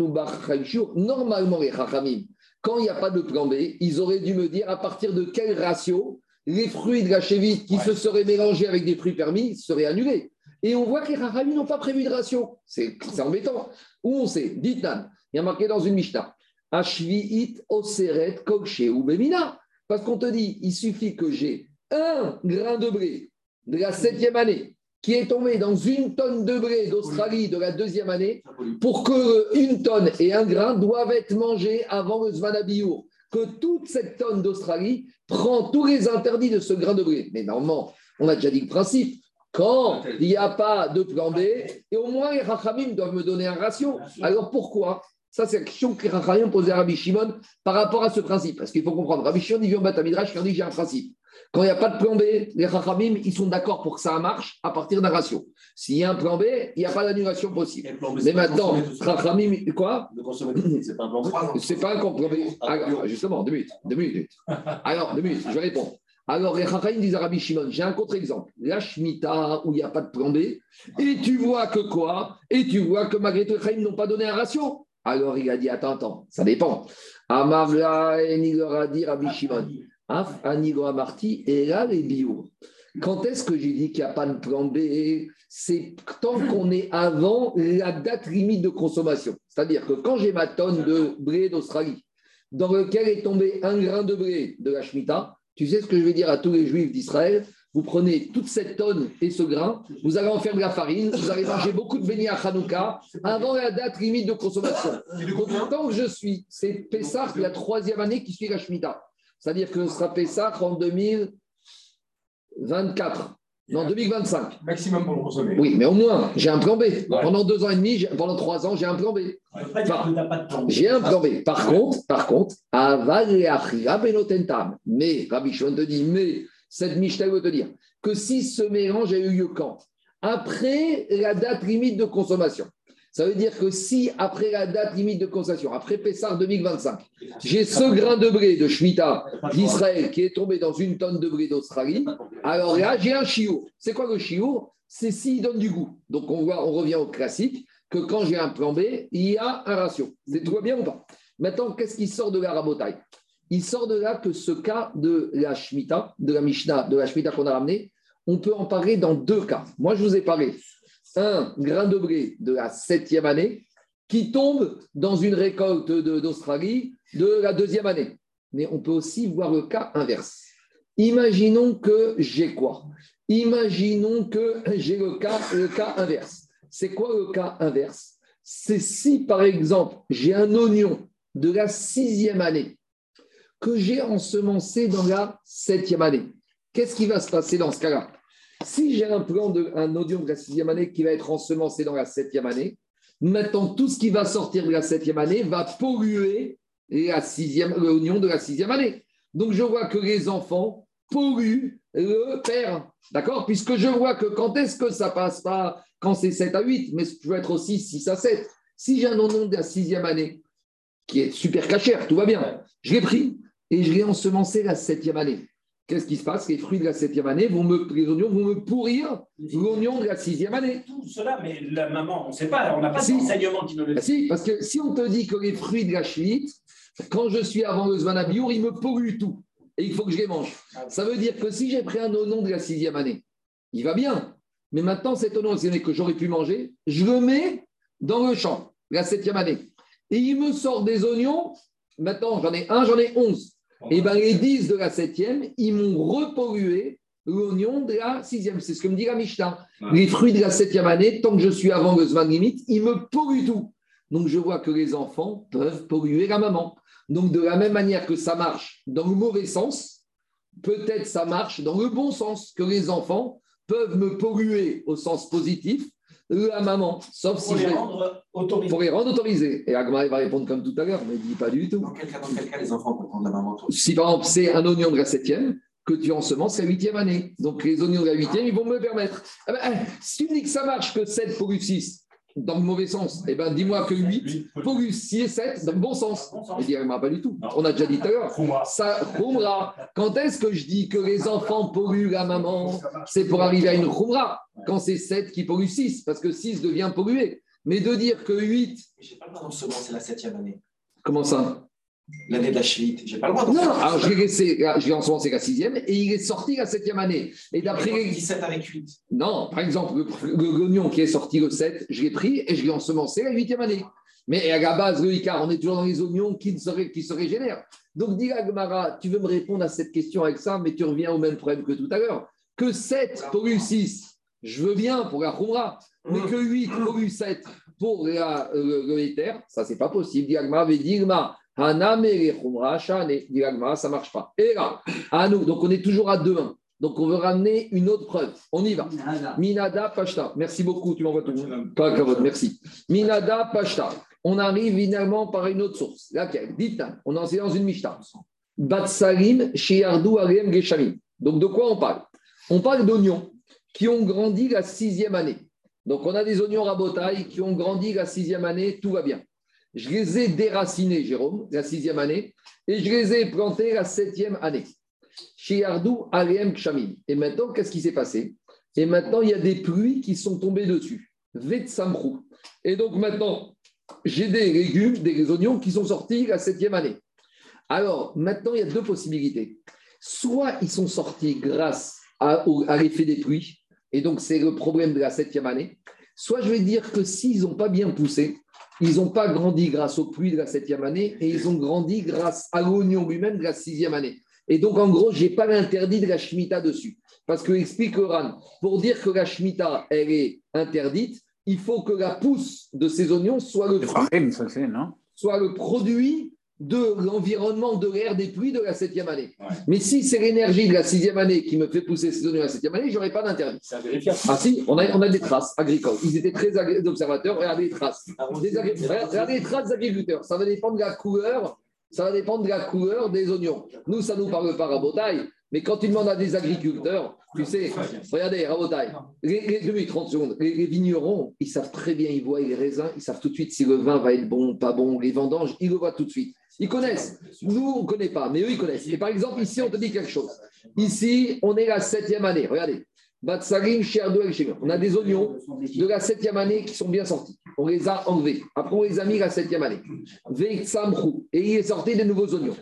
les Chachamim, quand il n'y a pas de plan B, ils auraient dû me dire à partir de quel ratio les fruits de la chevite qui se seraient mélangés avec des fruits permis seraient annulés. Et on voit que les Chachamim n'ont pas prévu de ratio. C'est embêtant. Où on sait? Ditnan, il y a marqué dans une Mishnah Ashvi'it Oseret Kokshe ou Bemina. Parce qu'on te dit, il suffit que j'ai un grain de blé de la septième année qui est tombé dans une tonne de blé d'Australie de la deuxième année pour que une tonne et un grain doivent être mangés avant le Zvanabiour. Que toute cette tonne d'Australie prend tous les interdits de ce grain de blé. Mais normalement, on a déjà dit le principe. Quand il n'y a pas de plan B, et au moins les Rachamim doivent me donner un ratio. Alors pourquoi? Ça, c'est la question que les Rachamim posaient à Rabbi Shimon par rapport à ce principe. Parce qu'il faut comprendre, Rabbi Shimon, il vient au Midrash, il dit j'ai un principe. Quand il n'y a pas de plan B, les Rachamim, ils sont d'accord pour que ça marche à partir d'un ratio. S'il y a un plan B, il n'y a pas d'annulation possible. Mais maintenant, Rachamim, quoi c'est pas un plan B C'est pas un plan B. Ah, justement, deux minutes. Deux minutes. *laughs* Alors, deux minutes, je réponds. Alors, les Rachamim disent à Rabbi Shimon, j'ai un contre-exemple. La Shemitah, où il n'y a pas de plan B, et tu vois que quoi? Et tu vois que malgré tout, les n'ont pas donné un ratio. Alors, il a dit, attends, attends, ça dépend. Amavla, dit Rabbi Shimon. Af Amarti et là les bio. Quand est-ce que j'ai dit qu'il n'y a pas de plan B? C'est tant qu'on est avant la date limite de consommation. C'est-à-dire que quand j'ai ma tonne de blé d'Australie, dans lequel est tombé un grain de blé de la Shemitah, tu sais ce que je vais dire à tous les juifs d'Israël? Vous prenez toute cette tonne et ce grain, vous allez en faire de la farine, vous allez manger beaucoup de bénis à Hanouka avant la date limite de consommation. Donc, tant que je suis, c'est Pessah, la troisième année qui suit la Shemitah. C'est-à-dire que ce sera Pessah en 2024. Non, 2025. Maximum pour le consommer. Oui, mais au moins, j'ai un plan B. Pendant deux ans et demi, pendant trois ans, j'ai un plan B. j'ai un plan B. Par contre, par contre, mais Rabbi Shimon te dit, mais cette Mishnah veut te dire que si ce mélange a eu lieu quand? Après la date limite de consommation. Ça veut dire que si, après la date limite de consommation, après Pessar 2025, j'ai ce grain de blé de Shemitah d'Israël qui est tombé dans une tonne de blé d'Australie, alors là, j'ai un chiour. C'est quoi le chiour? C'est s'il donne du goût. Donc, on, voit, on revient au classique, que quand j'ai un plan B, il y a un ratio. C'est tout bien ou pas? Maintenant, qu'est-ce qui sort de la rabotaille? Il sort de là que ce cas de la Shemitah, de la Mishnah, de la Shemitah qu'on a ramené, on peut en parler dans deux cas. Moi, je vous ai parlé un grain de blé de la septième année qui tombe dans une récolte d'Australie de, la deuxième année. Mais on peut aussi voir le cas inverse. Imaginons que j'ai quoi? Imaginons que j'ai le cas, inverse. C'est quoi le cas inverse? C'est si, par exemple, j'ai un oignon de la sixième année que j'ai ensemencé dans la septième année. Qu'est-ce qui va se passer dans ce cas-là? Si j'ai un plan de un de la sixième année qui va être ensemencé dans la septième année, maintenant tout ce qui va sortir de la septième année va polluer la sixième, l'oignon de la sixième année. Donc je vois que les enfants polluent le père. D'accord? Puisque je vois que quand est-ce que ça passe pas Quand c'est 7 à 8, mais ça peut être aussi 6 à 7. Si j'ai un oignon de la sixième année qui est super cachère, tout va bien, je l'ai pris et je l'ai ensemencé la septième année qu'est-ce qui se passe? Les fruits de la septième année vont me, les oignons vont me pourrir l'oignon de la sixième année. Tout cela, mais la maman, on ne sait pas, on n'a pas si. d'enseignement qui nous le dit. si, parce que si on te dit que les fruits de la chute, quand je suis avant le Zvanabiour, ils me polluent tout. Et il faut que je les mange. Ah Ça veut dire que si j'ai pris un oignon de la sixième année, il va bien. Mais maintenant, cet oignon que j'aurais pu manger, je le mets dans le champ, la septième année. Et il me sort des oignons. Maintenant, j'en ai un, j'en ai onze. Et eh bien, les 10 de la septième, ils m'ont repollué l'oignon de la sixième. C'est ce que me dit la Mishnah. Les fruits de la septième année, tant que je suis avant le Zman limite, ils me polluent tout. Donc, je vois que les enfants peuvent polluer la maman. Donc, de la même manière que ça marche dans le mauvais sens, peut-être ça marche dans le bon sens, que les enfants peuvent me polluer au sens positif la maman, sauf Pour si les je- rendre autorisés. pour les rendre autorisés. Et Agma va répondre comme tout à l'heure, mais dit pas du tout. Dans quel cas, dans quel cas les enfants peuvent prendre la maman Si par exemple c'est un oignon de la septième, que tu ensemences la huitième année. Donc les oignons de la huitième, ils vont me le permettre. Ah ben, eh, si tu me dis que ça marche que 7 pollue 6, dans le mauvais sens, eh ben dis-moi que 8 pollue 6 et 7 dans le bon sens. Il dit, Agma, pas du tout. On a déjà dit tout à l'heure. Ça, Khumra, quand est-ce que je dis que les enfants polluent la maman? C'est pour arriver à une Khumra, quand c'est 7 qui pollue 6, parce que 6 devient pollué. Mais de dire que 8, Mais j'ai pas le droit d'ensemencer la septième année. comment ça? L'année de la chevite. J'ai pas le droit Non, d'ensemencer. alors je l'ai laissé, je l'ai ensemencé la sixième et il est sorti la septième année. Et d'après les... 17 avec 8. Non, par exemple, le- le- l'oignon qui est sorti le 7, je l'ai pris et je l'ai ensemencé la huitième année. Mais à la base, le Icar, on est toujours dans les oignons qui, ne se, qui se régénèrent. Donc, dis Gmara, tu veux me répondre à cette question avec ça, mais tu reviens au même problème que tout à l'heure. Que 7 pollue 6, je veux bien pour la Khumra, mais que 8 pollue 7 pour la, euh, le éther, ça, c'est pas possible. Dis Gmara, mais dis Gmara, Le ça marche pas. Et là, à nous, donc on est toujours à 2-1. Donc, on veut ramener une autre preuve. On y va. Minada Pashta. Merci beaucoup, tu m'envoies tout. Pas Kavod, merci. Minada Pashta. On arrive finalement par une autre source. Laquelle? Dites-nous. On est dans une Mishnah. Batsalim, Shiardu, Ariem, Geshamim. Donc, de quoi on parle? On parle d'oignons qui ont grandi la sixième année. Donc, on a des oignons rabotaille qui ont grandi la sixième année, tout va bien. Je les ai déracinés, Jérôme, la sixième année, et je les ai plantés la septième année. Shiardu, Ariem, Kshamim. Et maintenant, qu'est-ce qui s'est passé? Et maintenant, il y a des pluies qui sont tombées dessus. Vetsamrou. Et donc maintenant, j'ai des légumes, des oignons qui sont sortis la septième année. Alors, maintenant, il y a deux possibilités. Soit ils sont sortis grâce à, à l'effet des pluies, et donc c'est le problème de la septième année. Soit je vais dire que s'ils n'ont pas bien poussé, ils n'ont pas grandi grâce aux pluies de la septième année, et ils ont grandi grâce à l'oignon lui-même de la sixième année. Et donc, en gros, je n'ai pas l'interdit de la Shemitah dessus. Parce que, explique le Ran, pour dire que la Shemitah, elle est interdite, il faut que la pousse de ces oignons soit le, fruit- ça non? soit le produit de l'environnement de l'air des pluies de la septième année. Mais si c'est l'énergie de la sixième année qui me fait pousser ces oignons de la septième année, je n'aurai pas d'interdit. Ah si, on a, on a des traces agricoles. Ils étaient très observateurs. Regardez les traces. Des agré- Regardez les traces d'agriculteurs. Ça va dépendre de la couleur. Ça va dépendre de la couleur des oignons. Nous, ça ne nous parle pas rabotaille. Mais quand tu demandes à des agriculteurs, tu sais, regardez, rabotaille, les, les, deux minutes, 30 secondes, les, les vignerons, ils savent très bien, ils voient les raisins, ils savent tout de suite si le vin va être bon, pas bon, les vendanges, ils le voient tout de suite. Ils connaissent. Nous, on ne connaît pas, mais eux, ils connaissent. Et par exemple, ici, on te dit quelque chose. Ici, on est la septième année. Regardez. On a des oignons de la septième année qui sont bien sortis. On les a enlevés. Après, on les a mis la septième année. Et il est sorti des nouveaux oignons.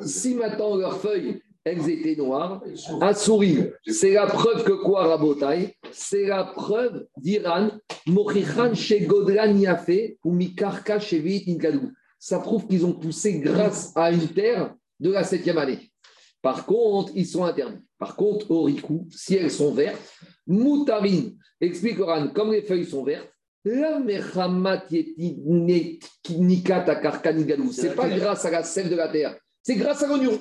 Si maintenant leurs feuilles, elles étaient noires, Asourim, c'est la preuve que quoi, Rabotai? C'est la preuve d'Iran, Mochichan, Shegodran, Yafe, ou Mikarka, Inkadou. Ça prouve qu'ils ont poussé grâce à une terre de la septième année. Par contre, ils sont interdits. Par contre, au Riku, si elles sont vertes, Moutarine, explique Oran, comme les feuilles sont vertes, la. C'est pas grâce à la sève de la terre, c'est grâce à l'oignon.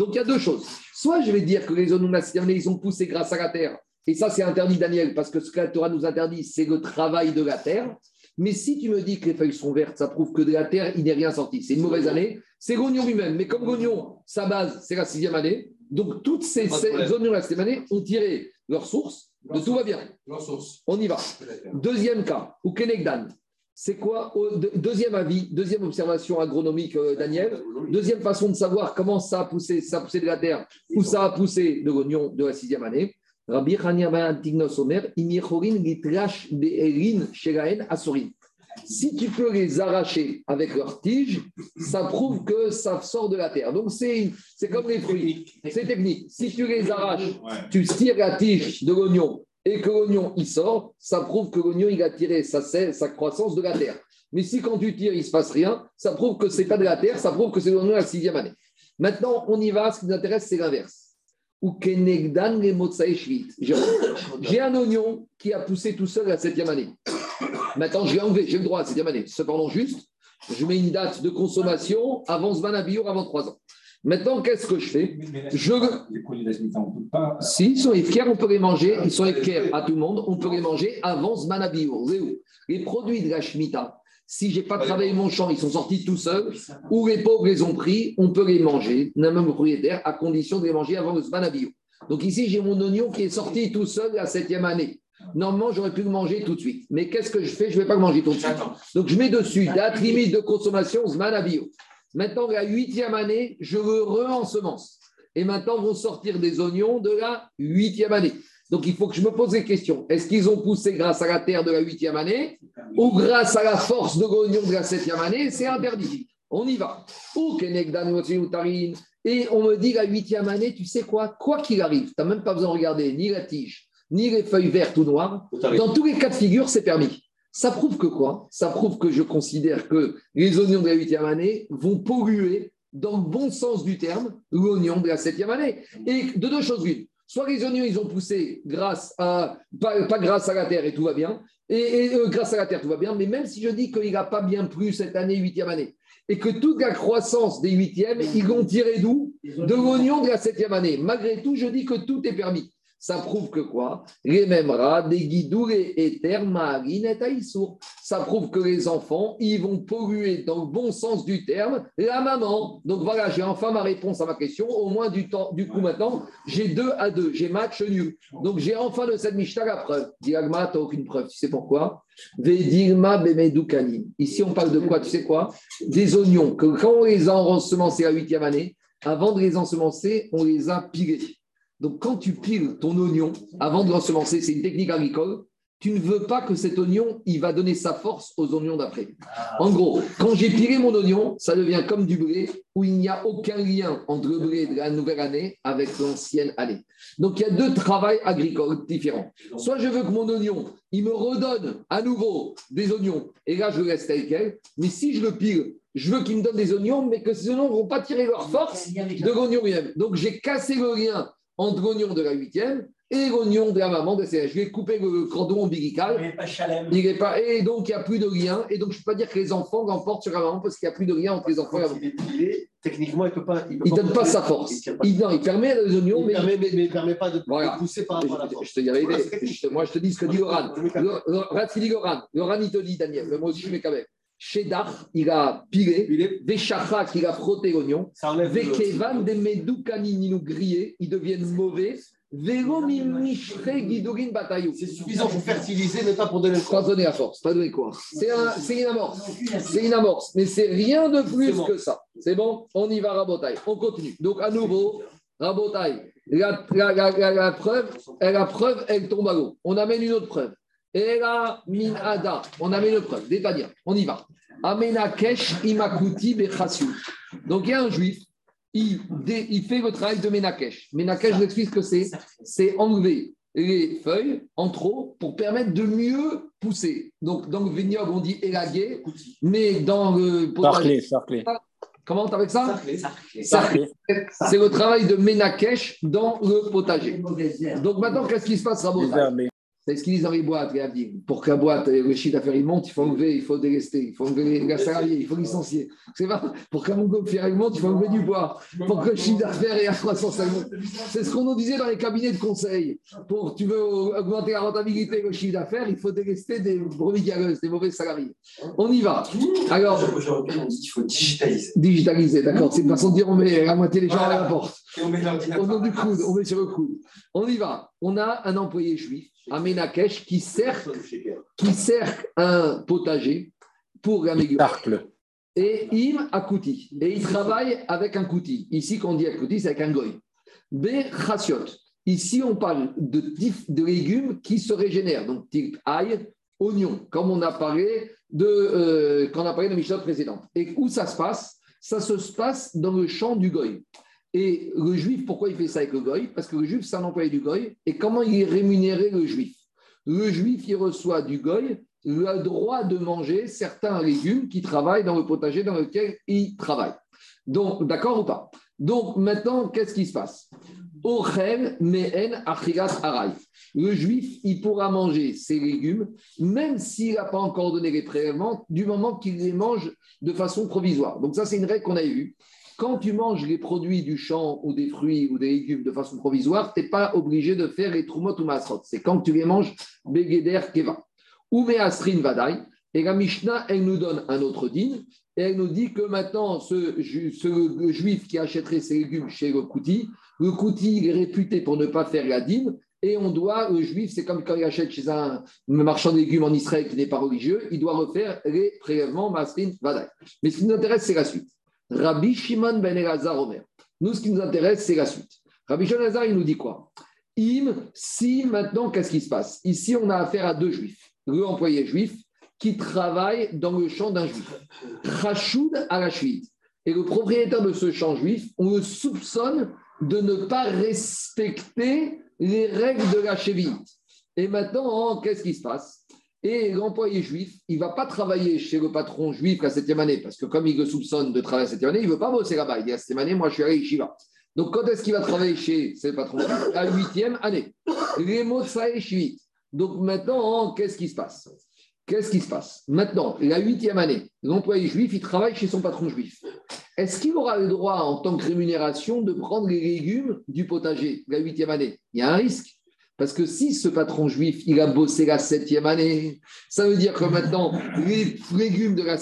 Donc il y a deux choses. Soit je vais dire que les année, ils ont poussé grâce à la terre. Et ça, c'est interdit, Daniel, parce que ce que la Torah nous interdit, c'est le travail de la terre. Mais si tu me dis que les feuilles sont vertes, ça prouve que de la terre, il n'est rien sorti. C'est une mauvaise année. C'est l'oignon lui-même. Mais comme l'oignon, sa base, c'est la sixième année. Donc, toutes ces, Pas de la année ont tiré leur source. De tout va bien. Leur source. On y va. Deuxième cas, ou Kenegdan. C'est quoi Deuxième avis, deuxième observation agronomique, euh, Daniel. Deuxième façon de savoir comment ça a poussé, ça a poussé de la terre ou ça a poussé de l'oignon de la sixième année. Rabbi Omer. Si tu peux les arracher avec leurs tiges, ça prouve que ça sort de la terre. Donc c'est c'est comme les fruits. C'est technique. Si tu les arraches, tu tires la tige de l'oignon et que l'oignon il sort, ça prouve que l'oignon il a tiré sa, sa croissance de la terre. Mais si quand tu tires, il ne se passe rien, ça prouve que ce n'est pas de la terre, ça prouve que c'est l'oignon de la sixième année. Maintenant, on y va, ce qui nous intéresse, c'est l'inverse. J'ai un oignon qui a poussé tout seul la septième année. Maintenant, je l'ai enlevé, j'ai le droit à la septième année. Cependant, juste, Je mets une date de consommation avant Manabiour, avant 3 ans. Maintenant, qu'est-ce que je fais Je... Les produits de la Shemitah, on ne peut pas. Si, ils sont efficaces, on peut les manger. Ils sont efficaces à tout le monde. On peut les manger avant ce Manabiour. Les produits de la Shemitah, si je n'ai pas travaillé mon champ, ils sont sortis tout seuls, ou les pauvres les ont pris, on peut les manger, même propriétaire, à condition de les manger avant le Manabiour. Donc ici, j'ai mon oignon qui est sorti tout seul la septième année. Normalement, j'aurais pu le manger tout de suite. Mais qu'est-ce que je fais? Je ne vais pas le manger tout de suite. Donc, je mets dessus date limite de consommation, Zmanabio. Maintenant, la huitième année, je le re-ensemence. Et maintenant, vont sortir des oignons de la huitième année. Donc, il faut que je me pose des questions. Est-ce qu'ils ont poussé grâce à la terre de la huitième année ou grâce à la force de l'oignon de la septième année C'est interdit. On y va. Ou Et on me dit la huitième année, tu sais quoi? Quoi qu'il arrive, tu n'as même pas besoin de regarder ni la tige, ni les feuilles vertes ou noires. Dans tous les cas de figure, c'est permis. Ça prouve que quoi? Ça prouve que je considère que les oignons de la huitième année vont polluer, dans le bon sens du terme, l'oignon de la septième année. Et de deux choses l'une. Soit les oignons, ils ont poussé grâce à, pas, grâce à la terre et tout va bien, et, euh, grâce à la terre tout va bien, mais même si je dis qu'il n'a pas bien plu cette année, huitième année, et que toute la croissance des huitièmes, ils vont tirer d'où? De l'oignon de la septième année. Malgré tout, je dis que tout est permis ça prouve que quoi? Les Ça prouve que les enfants, ils vont polluer dans le bon sens du terme la maman. Donc voilà, j'ai enfin ma réponse à ma question. Au moins du temps, du coup maintenant, j'ai deux à deux, j'ai match nul. Donc j'ai enfin de cette Mishnah la preuve. Diagma, tu n'as aucune preuve. Tu sais pourquoi? Ici, on parle de quoi? Tu sais quoi? Des oignons que quand on les a ensemencés la huitième année, avant de les ensemencer, on les a pilés. Donc, quand tu piles ton oignon avant de l'ensemencer, c'est une technique agricole, tu ne veux pas que cet oignon, il va donner sa force aux oignons d'après. En gros, quand j'ai pilé mon oignon, ça devient comme du blé où il n'y a aucun lien entre le blé de la nouvelle année avec l'ancienne année. Donc, il y a deux travails agricoles différents. Soit je veux que mon oignon, il me redonne à nouveau des oignons, et là, je le laisse tel quel. Mais si je le pile, je veux qu'il me donne des oignons, mais que ces oignons ne vont pas tirer leur force de l'oignon lui-même. Donc, j'ai cassé le lien entre l'oignon de la huitième et l'oignon de la maman de CH. Je vais couper le cordon ombilical. Il n'est pas chalem. Il est pas, et donc, il n'y a plus de lien. Et donc, je ne peux pas dire que les enfants l'emportent sur la maman parce qu'il n'y a plus de lien entre les enfants et la maman. Techniquement, il ne peut pas. Il ne donne pas, sa force. Il, non, il permet les oignons, mais. mais, il ne permet pas de, pousser par rapport à la force. Je te dis, moi, je te dis ce que dit Loran. Ce qu'il dit Loran. Loran, il te dit, Daniel. Moi aussi, je mets quand Shedar, il a pilé. Veshachak, il a frotté l'oignon. Vekevan, des medoukanines nous grillés, ils deviennent mauvais. C'est suffisant pour fertiliser, mais pas pour donner le Pas donner la force, pas donner quoi. C'est un, une amorce. C'est une amorce, mais c'est rien de plus que ça. C'est bon? On y va, Rabotaille. On continue. Donc, à nouveau, Rabotaille, la, la, la, la, preuve, la preuve, elle tombe à l'eau. On amène une autre preuve. Ela min ada. On amène une preuve. Détaillé. On y va. Amenakesh imakuti Donc, il y a un juif il, il, fait le travail de Menakesh. Menakesh, je vous explique ce que c'est. C'est enlever les feuilles en trop pour permettre de mieux pousser. Donc, dans le vignoble, on dit élaguer, mais dans le potager. Sarclé, Comment tu avec ça? Sarclé. C'est le travail de Menakesh dans le potager. Donc maintenant, qu'est-ce qui se passe, Rabot c'est ce qu'ils disent dans les boîtes, les Pour que la boîte, le chiffre d'affaires il monte, il faut enlever, il faut délester, il faut enlever les salariés, il faut licencier. C'est pas pour qu'un montgolfière il monte, il faut enlever du bois. Pour que le chiffre d'affaires et la croissance monte. C'est ce qu'on nous disait dans les cabinets de conseil. Pour tu veux augmenter la rentabilité et le chiffre d'affaires, il faut délester des brebis galeuses, des mauvais salariés. On y va. Alors, aujourd'hui, on dit qu'il faut digitaliser. Digitaliser, d'accord. C'est une façon de dire on met la moitié des gens à la porte. on met du coude, on met sur le coude. On y va. On a un employé juif à Menakesh qui sert, qui sert un potager pour l'améliorer. Et im. Et il travaille avec un kouti. Ici, quand on dit akuti, c'est avec un goy. B chasiot. Ici, on parle de, de légumes qui se régénèrent. Donc, type ail, oignon, comme on a parlé de, euh, quand on a parlé de Michel précédente. Et où ça se passe? Ça se passe dans le champ du goy. Et le juif, pourquoi il fait ça avec le goy Parce que le juif, c'est un employé du goy. Et comment il est rémunéré, le juif? Le juif, il reçoit du goy le droit de manger certains légumes qui travaillent dans le potager dans lequel il travaille. Donc, d'accord ou pas? Donc, maintenant, qu'est-ce qui se passe? Le juif, il pourra manger ses légumes, même s'il n'a pas encore donné les prélèvements, du moment qu'il les mange de façon provisoire. Donc, ça, c'est une règle qu'on avait vue. Quand tu manges les produits du champ ou des fruits ou des légumes de façon provisoire, tu n'es pas obligé de faire les trumot ou masrot. C'est quand tu les manges begeder keva. Ou measrin vadai. Et la Mishnah, elle nous donne un autre din. Et elle nous dit que maintenant, ce, juif qui achèterait ses légumes chez le Kouti, le Kouti, il est réputé pour ne pas faire la dîme. Et on doit, le juif, c'est comme quand il achète chez un marchand de légumes en Israël qui n'est pas religieux, il doit refaire les prélèvements masrin vadai. Mais ce qui nous intéresse, c'est la suite. Rabbi Shimon ben Elazar Omer. Nous, ce qui nous intéresse, c'est la suite. Rabbi Shimon Elazar, il nous dit quoi? Im, si maintenant, qu'est-ce qui se passe? Ici, on a affaire à deux juifs. Le employé juif qui travaille dans le champ d'un juif. Rachoud à la Et le propriétaire de ce champ juif, on le soupçonne de ne pas respecter les règles de la chevite. Et maintenant, qu'est-ce qui se passe? Et l'employé juif, il ne va pas travailler chez le patron juif la septième année, parce que comme il le soupçonne de travailler la septième année, il ne veut pas bosser là-bas. Il dit la septième année, moi je suis à Yeshiva. Donc quand est-ce qu'il va travailler chez ce patron La huitième année. Les mots de Donc maintenant, qu'est-ce qui se passe? Qu'est-ce qui se passe? Maintenant, la huitième année, l'employé juif, il travaille chez son patron juif. Est-ce qu'il aura le droit, en tant que rémunération, de prendre les légumes du potager la huitième année? Il y a un risque. Parce que si ce patron juif, il a bossé la septième année, ça veut dire que maintenant, les légumes de la,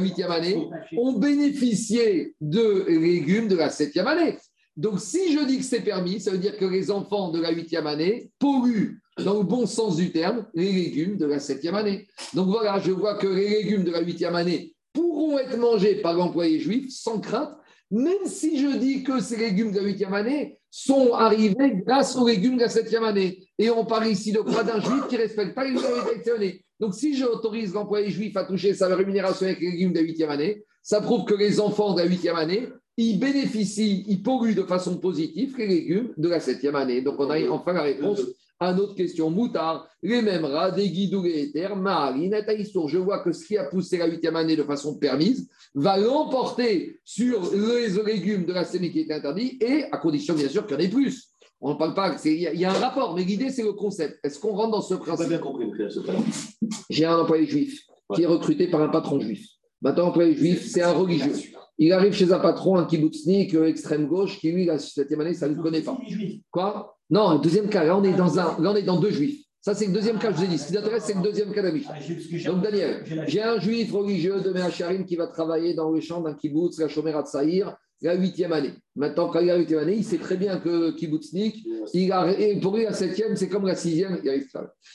huitième année ont bénéficié de légumes de la septième année. Donc, si je dis que c'est permis, ça veut dire que les enfants de la huitième année polluent, dans le bon sens du terme, les légumes de la septième année. Donc voilà, je vois que les légumes de la huitième année pourront être mangés par l'employé juif sans crainte, même si je dis que ces légumes de la huitième année sont arrivés grâce aux légumes de la septième année. Et on parle ici de quoi d'un juif qui ne respecte pas les légumes Donc, si j'autorise l'employé juif à toucher sa rémunération avec les légumes de la huitième année, ça prouve que les enfants de la huitième année, ils bénéficient, ils polluent de façon positive les légumes de la septième année. Donc, on a enfin la réponse à notre question. Moutard, les mêmes rats, des guidous et terres, Je vois que ce qui a poussé la huitième année de façon permise va l'emporter sur les légumes de la semaine qui est interdit et à condition, bien sûr, qu'il y en ait plus. On ne parle pas, il y, a un rapport, mais l'idée, c'est le concept. Est-ce qu'on rentre dans ce principe bien compris, J'ai un employé juif qui est recruté par un patron juif. Maintenant, employé juif, c'est un religieux. Il arrive chez un patron, un kibbutznik extrême gauche, qui lui, la septième année, ça ne le connaît pas. Quoi? Non, le deuxième cas, là on est dans, un, là, on est dans deux juifs. Ça, c'est le deuxième cas, je vous ai dit. Ce qui intéresse, c'est le deuxième cas d'amis. Ah, Donc, Daniel, j'ai un juif religieux de Mehacharim qui va travailler dans le champ d'un kibbutz, la Shomerat Saïr, la huitième année. Maintenant, quand il a la huitième année, il sait très bien que kibbutznik, il a, et pour lui, la septième, c'est comme la sixième. Il arrive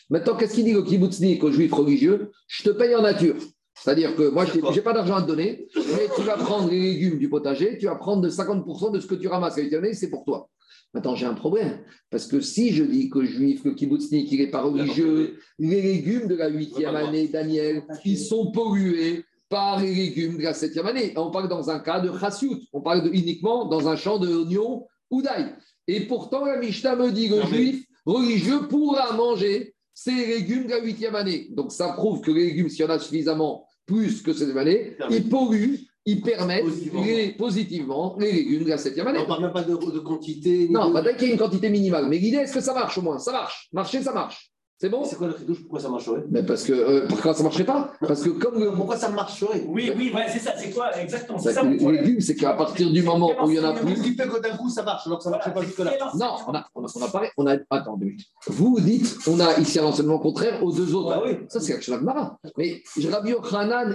Maintenant, qu'est-ce qu'il dit au kibbutznik, au juif religieux? Je te paye en nature. C'est-à-dire que moi, je n'ai pas d'argent à te donner, mais tu vas prendre les légumes du potager, tu vas prendre de 50% de ce que tu ramasses à c'est pour toi. Maintenant, j'ai un problème. Parce que si je dis que juif, que kibbutznik, il n'est pas religieux, les légumes de la huitième année, Daniel, ils sont pollués par les légumes de la septième année. On parle dans un cas de chassiout. On parle uniquement dans un champ de oignons ou d'ail. Et pourtant, la Mishnah me dit que le juif religieux pourra manger ces légumes de la huitième année. Donc, ça prouve que les légumes, s'il y en a suffisamment plus que cette année, ils polluent, ils permettent positivement les, légumes de la septième année. On ne parle même pas de, quantité. Non, pas qu'il y ait une quantité minimale. Mais l'idée, est-ce que ça marche au moins? Ça marche. Marcher, ça marche. C'est bon? C'est quoi le chidouche Pourquoi ça marcherait Mais parce que euh, pourquoi ça marcherait pas? Parce que comme pourquoi ça marcherait Oui, oui, ouais, c'est ça. C'est quoi exactement C'est ça. Les légumes, c'est qu'à partir du moment où il y en a plus. Qu'est-ce qui fait que d'un coup ça marche alors que ça ne marchait pas jusque là Non, on a, on a, on a parlé. On a attendez. Vous dites, on a ici un enseignement contraire aux deux autres. Ah, oui. Ça c'est Akshanak Mara. Mais Rabbi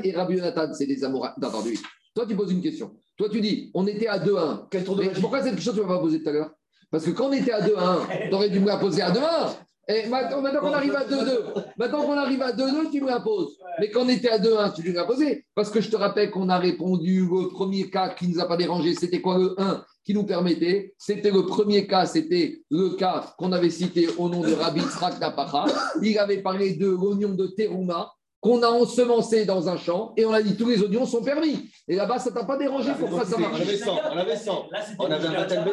et Rabbi Yonatan, c'est des amours. Attendez. Toi, tu poses une question. Toi, tu dis, on était à 2-1. Pourquoi cette question tu ne m'as pas posée tout à l'heure? Parce que quand on était à 2-1, tu aurais dû me la poser à 2-1. Et maintenant, qu'on arrive à 2-2, maintenant qu'on arrive à 2-2, tu me la poses. Mais quand on était à 2-1, tu me l'as posé. Parce que je te rappelle qu'on a répondu au premier cas qui ne nous a pas dérangé. C'était quoi le 1 qui nous permettait? C'était le premier cas, c'était le cas qu'on avait cité au nom de Rabbi Tzrak Napacha. Il avait parlé de l'oignon de Teruma qu'on a ensemencé dans un champ et on a dit tous les oignons sont permis. Et là-bas, ça t'a pas dérangé pour ça marche. On avait 100, on avait 100. On avait un baptême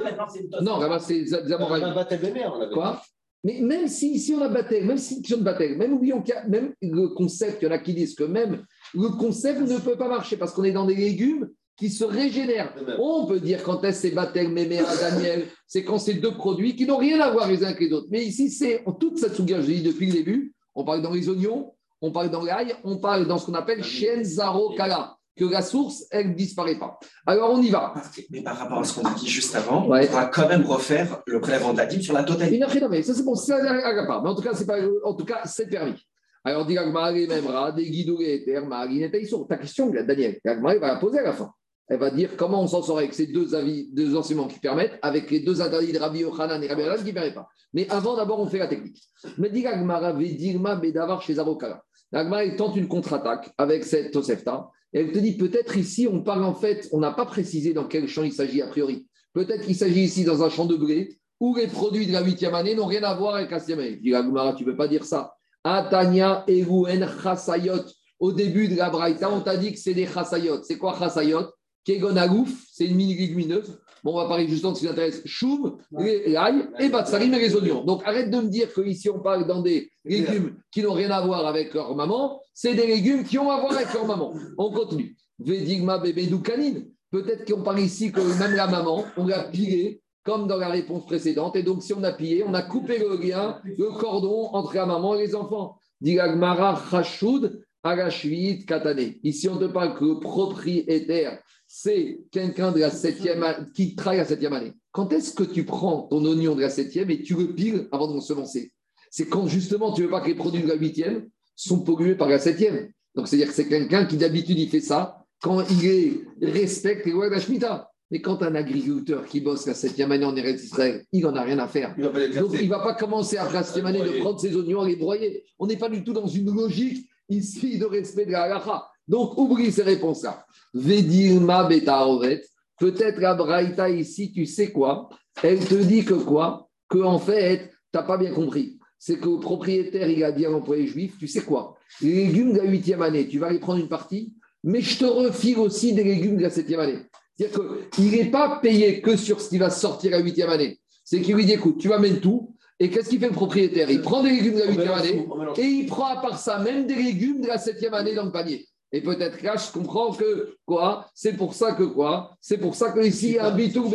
Non, là-bas, c'est des On avait un baptême Quoi mais même si ici on a baptême, même si on baptême, même oublions même le concept, il y en a qui disent que même le concept ne peut pas marcher parce qu'on est dans des légumes qui se régénèrent. On peut dire quand est-ce c'est Batel, Méméra, Daniel, c'est quand c'est deux produits qui n'ont rien à voir les uns avec les autres. Mais ici, c'est toute cette souga, je dis depuis le début, on parle dans les oignons, on parle dans l'ail, on parle dans ce qu'on appelle Shenzaro Kala que la source, elle ne disparaît pas. Alors, on y va. Mais par rapport à ce qu'on a dit juste avant, on va quand même refaire le prélèvement de la dîme sur la totalité. Mais ça, c'est bon, c'est à part. Mais en tout cas, c'est pas, en tout cas, c'est permis. Alors, dit Ta question, Daniel, va la poser à la fin. Elle va dire comment on s'en sort avec ces deux avis, deux enseignements qui permettent, avec les deux interdits de Rabbi Yochanan et Rabbi Yochanan qui ne permettent pas. Mais avant, d'abord, on fait la technique. Mais dit Agmara, Vedirma, Bedavar chez Avokala. Agmara, tente une contre-attaque avec cette Tosefta elle te dit peut-être ici, on parle en fait, on n'a pas précisé dans quel champ il s'agit a priori. Peut-être qu'il s'agit ici dans un champ de blé où les produits de la huitième année n'ont rien à voir avec la sixième année. Dis Gumara, tu ne peux pas dire ça. Atania Eruen Chasayot. Au début de la Braïta, on t'a dit que c'est des Chasayot. C'est quoi Chasayot? Kegon c'est une mini légumineuse. Bon, on va parler justement de ce qui intéresse. Choum, l'ail et Batsarim et les oignons. Donc arrête de me dire qu'ici on parle dans des légumes qui n'ont rien à voir avec leur maman. C'est des légumes qui ont à voir avec leur maman. On continue. Vedigma bébé doukanine. Peut-être qu'on parle ici que même la maman, on l'a pilé comme dans la réponse précédente. Et donc, si on a pillé, on a coupé le lien, le cordon entre la maman et les enfants. Digagmara Chashoud, Agashvit Katane. Ici, on te parle que le propriétaire c'est quelqu'un de la septième qui travaille la septième année. Quand est-ce que tu prends ton oignon de la septième et tu le piles avant de semencer? C'est quand justement tu ne veux pas que les produits de la huitième sont pollués par la septième. Donc c'est-à-dire que c'est quelqu'un qui d'habitude il fait ça quand il respecte les lois de la Shemitah. Mais quand un agriculteur qui bosse la septième année en Eretz Israël, il n'en a rien à faire. Donc il ne va pas commencer après la septième année de prendre ses oignons et les broyer. On n'est pas du tout dans une logique ici de respect de la halacha. Donc oublie ces réponses-là. Vedirma betarovet. Peut-être la Braïta ici, tu sais quoi? Elle te dit que quoi? Que en fait, tu n'as pas bien compris. C'est que le propriétaire, il a dit à l'employé juif, tu sais quoi? Les légumes de la huitième année, tu vas les prendre une partie, mais je te refile aussi des légumes de la septième année. C'est-à-dire qu'il n'est pas payé que sur ce qui va sortir la huitième année. C'est qu'il lui dit, écoute, tu m'amènes tout, et qu'est-ce qu'il fait le propriétaire? Il prend des légumes de la huitième année et il prend à part ça même des légumes de la septième année dans le panier. Et peut-être là, je comprends que quoi? C'est pour ça que quoi? C'est pour ça que ici, il y a un bitou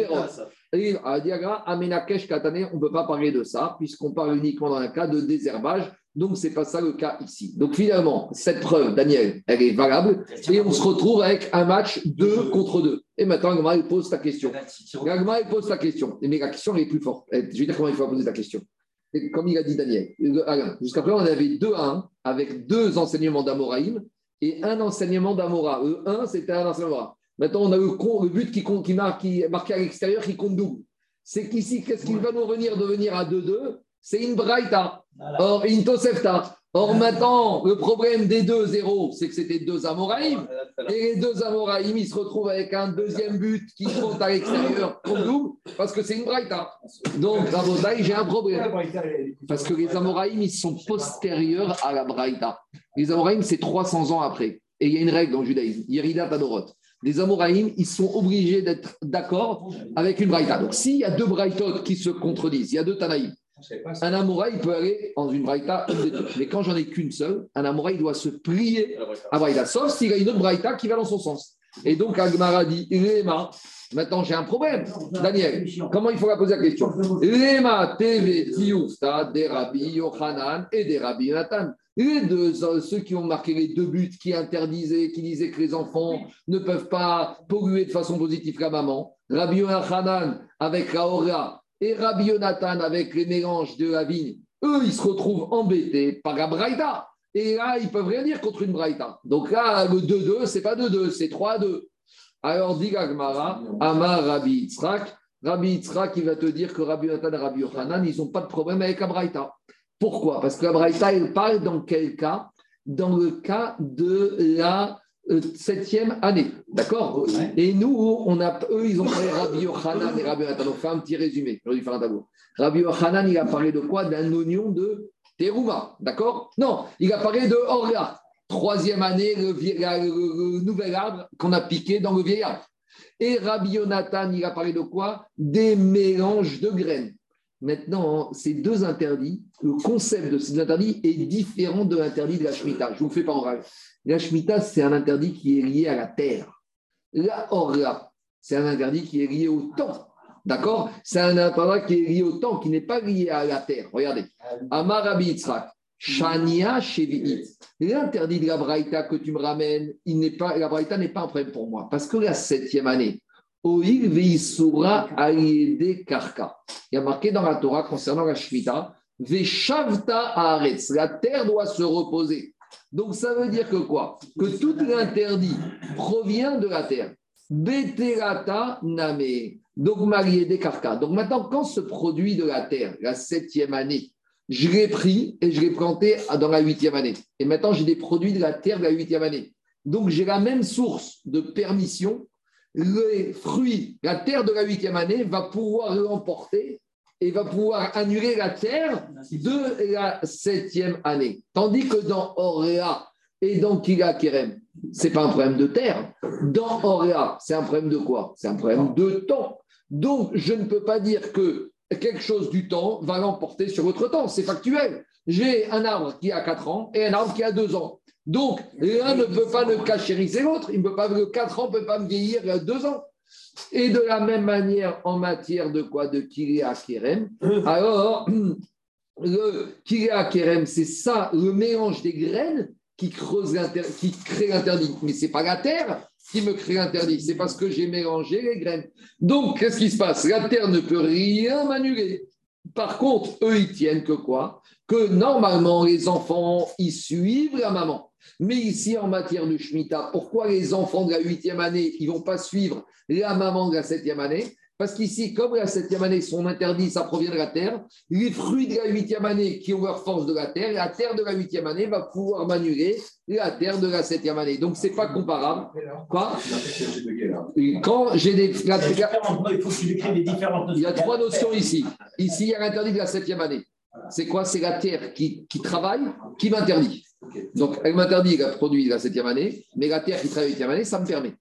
Et à Diagra, Amenakesh Katane, on ne peut pas parler de ça, puisqu'on parle uniquement dans un cas de désherbage. Donc, ce n'est pas ça le cas ici. Donc, finalement, cette preuve, Daniel, elle est valable. Et on se retrouve avec un match 2 contre 2. Et maintenant, Gagma, il pose sa question. Gagma, il pose sa question. Mais la question est plus forte. Je vais dire comment il faut poser la question. comme il a dit Daniel, jusqu'à présent, on avait 2 à 1 avec deux enseignements d'Amoraïm et un enseignement d'Amora. Le 1, c'était un enseignement d'Amora. Maintenant, on a le, but qui, compte, qui, marque, qui est marqué à l'extérieur qui compte double. C'est qu'ici, qu'est-ce qui va nous revenir devenir à 2-2 C'est une Braïta. Or, une Tosefta. Or, maintenant, le problème des deux zéros, c'est que c'était deux Amoraïm. Et les deux Amoraïm, ils se retrouvent avec un deuxième but qui compte à l'extérieur comme double, parce que c'est une Braïta. Donc, Rabotaï, j'ai un problème. Parce que les Amoraïm, ils sont postérieurs à la Braïta. Les Amoraïm, c'est 300 ans après. Et il y a une règle dans le judaïsme, Yerida Tadorot. Les Amoraïm, ils sont obligés d'être d'accord avec une Braïta. Donc, s'il y a deux Braïtot qui se contredisent, il y a deux Tanaïm, un Amoraï peut aller dans une Braïta, mais quand j'en ai qu'une seule, un Amoraï doit se plier à Braïta, sauf s'il a une autre Braïta qui va dans son sens. Et donc, Agmara dit Maintenant, j'ai un problème. Daniel, comment il faut la poser la question? Lema TV des Rabbi Yochanan et des Rabbi Nathan. Les deux, ceux qui ont marqué les deux buts qui interdisaient, qui disaient que les enfants ne peuvent pas polluer de façon positive la maman. Rabbi Yochanan avec la Ora et Rabbi Yonatan avec les mélanges de la vigne. Eux, ils se retrouvent embêtés par la. Et là, ils peuvent rien dire contre une Braïta. Donc là, le 2-2, c'est pas 2-2, c'est 3-2. Alors, dit Gagmara, Amar Rabbi Yitzhak, Rabbi Yitzhak, il va te dire que Rabbi Yonatan et Rabbi Yochanan, ils n'ont pas de problème avec la. Pourquoi? Parce que la Braïta, elle parle dans quel cas? Dans le cas de la septième année. D'accord Et nous, on a, eux, ils ont parlé Rabbi Yochanan et Rabbi Yonatan. On fait un petit résumé. Faire un tableau. Rabbi Yochanan, il a parlé de quoi D'un oignon de terouma. D'accord Non, il a parlé de Orga. Troisième année, le, nouvel arbre qu'on a piqué dans le vieil arbre. Et Rabbi Yonatan, il a parlé de quoi Des mélanges de graines. Maintenant, ces deux interdits, le concept de ces interdits est différent de l'interdit de la Shemitah. Je vous fais pas en rêve. La Shemitah, c'est un interdit qui est lié à la terre. La orla, c'est un interdit qui est lié au temps. D'accord? C'est un interdit qui est lié au temps, qui n'est pas lié à la terre. Regardez. Amar Shania L'interdit de la Braïta que tu me ramènes, il n'est pas, la Braïta n'est pas un problème pour moi. Parce que la septième année, Oil. Il y a marqué dans la Torah concernant la Shemitah. La terre doit se reposer. Donc ça veut dire que quoi? Que tout l'interdit provient de la terre. Beterata Name. Donc Mariede Karka. Donc maintenant, quand ce produit de la terre, la septième année, je l'ai pris et je l'ai planté dans la huitième année. Et maintenant, j'ai des produits de la terre de la huitième année. Donc, j'ai la même source de permission. Les fruits, la terre de la huitième année va pouvoir l'emporter et va pouvoir annuler la terre de la septième année. Tandis que dans Orea et dans Kila Kerem, ce n'est pas un problème de terre. Dans Orea, c'est un problème de quoi? C'est un problème de temps. Donc, je ne peux pas dire que quelque chose du temps va l'emporter sur votre temps. C'est factuel. J'ai un arbre qui a 4 ans et un arbre qui a 2 ans. Donc, l'un ne peut pas ne cachériser l'autre. Il ne peut pas, le 4 ans ne peut pas me vieillir 2 ans. Et de la même manière, en matière de quoi? De Kiria Kerem. Alors, *clears throat* le Kiria Kerem, c'est ça, le mélange des graines qui, creuse qui crée l'interdit. Mais ce n'est pas la terre qui me crée l'interdit. C'est parce que j'ai mélangé les graines. Donc, qu'est-ce qui se passe? La terre ne peut rien m'annuler. Par contre, eux, ils tiennent que quoi? Que normalement, les enfants, ils suivent la maman. Mais ici, en matière de Shemitah, pourquoi les enfants de la huitième année, ils ne vont pas suivre la maman de la septième année? Parce qu'ici, comme la septième année sont interdits, ça provient de la terre, les fruits de la huitième année qui ont leur force de la terre, la terre de la huitième année va pouvoir manuler la terre de la septième année. Donc, ce n'est pas comparable. Quoi? Quand j'ai des. il y a trois notions ici. Ici, il y a l'interdit de la septième année. C'est quoi? C'est la terre qui, qui travaille, qui m'interdit. Donc, elle m'interdit le produit de la septième année, mais la terre qui travaille la huitième année, ça me permet.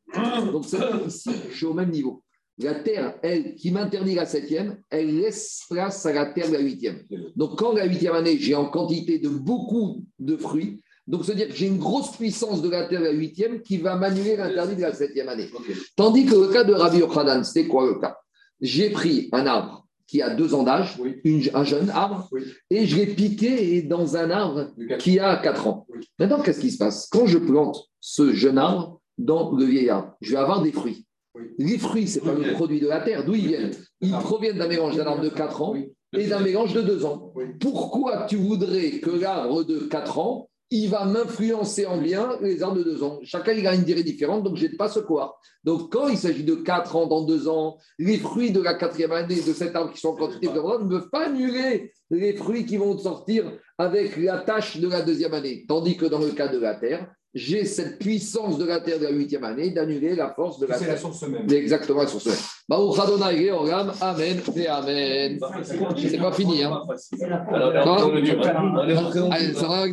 Donc, ici, je suis au même niveau. La terre, elle, qui m'interdit la septième, elle laisse place à la terre de la huitième. Donc, quand la huitième année, j'ai en quantité de beaucoup de fruits, donc cest à dire que j'ai une grosse puissance de la terre de la huitième qui va m'annuler l'interdit de la septième année. Tandis que le cas de Rabbi Yochanan, c'était quoi le cas? J'ai pris un arbre qui a deux ans d'âge, un jeune arbre, et je l'ai piqué dans un arbre qui a quatre ans. Maintenant, qu'est-ce qui se passe? Quand je plante ce jeune arbre dans le vieil arbre, je vais avoir des fruits. Les fruits, ce n'est pas le produit de la terre. D'où ils viennent? Ils proviennent d'un mélange d'un arbre de 4 ans et d'un mélange de 2 ans. Pourquoi tu voudrais que l'arbre de 4 ans, il va m'influencer en bien les arbres de 2 ans? Chacun, il a une durée différente, donc je n'ai pas ce quoi. Donc, quand il s'agit de 4 ans dans 2 ans, les fruits de la quatrième année de cet arbre qui sont en quantité de ne peuvent pas annuler les fruits qui vont sortir avec la tâche de la deuxième année. Tandis que dans le cas de la terre, j'ai cette puissance de la terre de la huitième année d'annuler la force de la terre. C'est la source même. Exactement la source même. Amen et Amen. C'est pas fini. Hein. Allez, ça va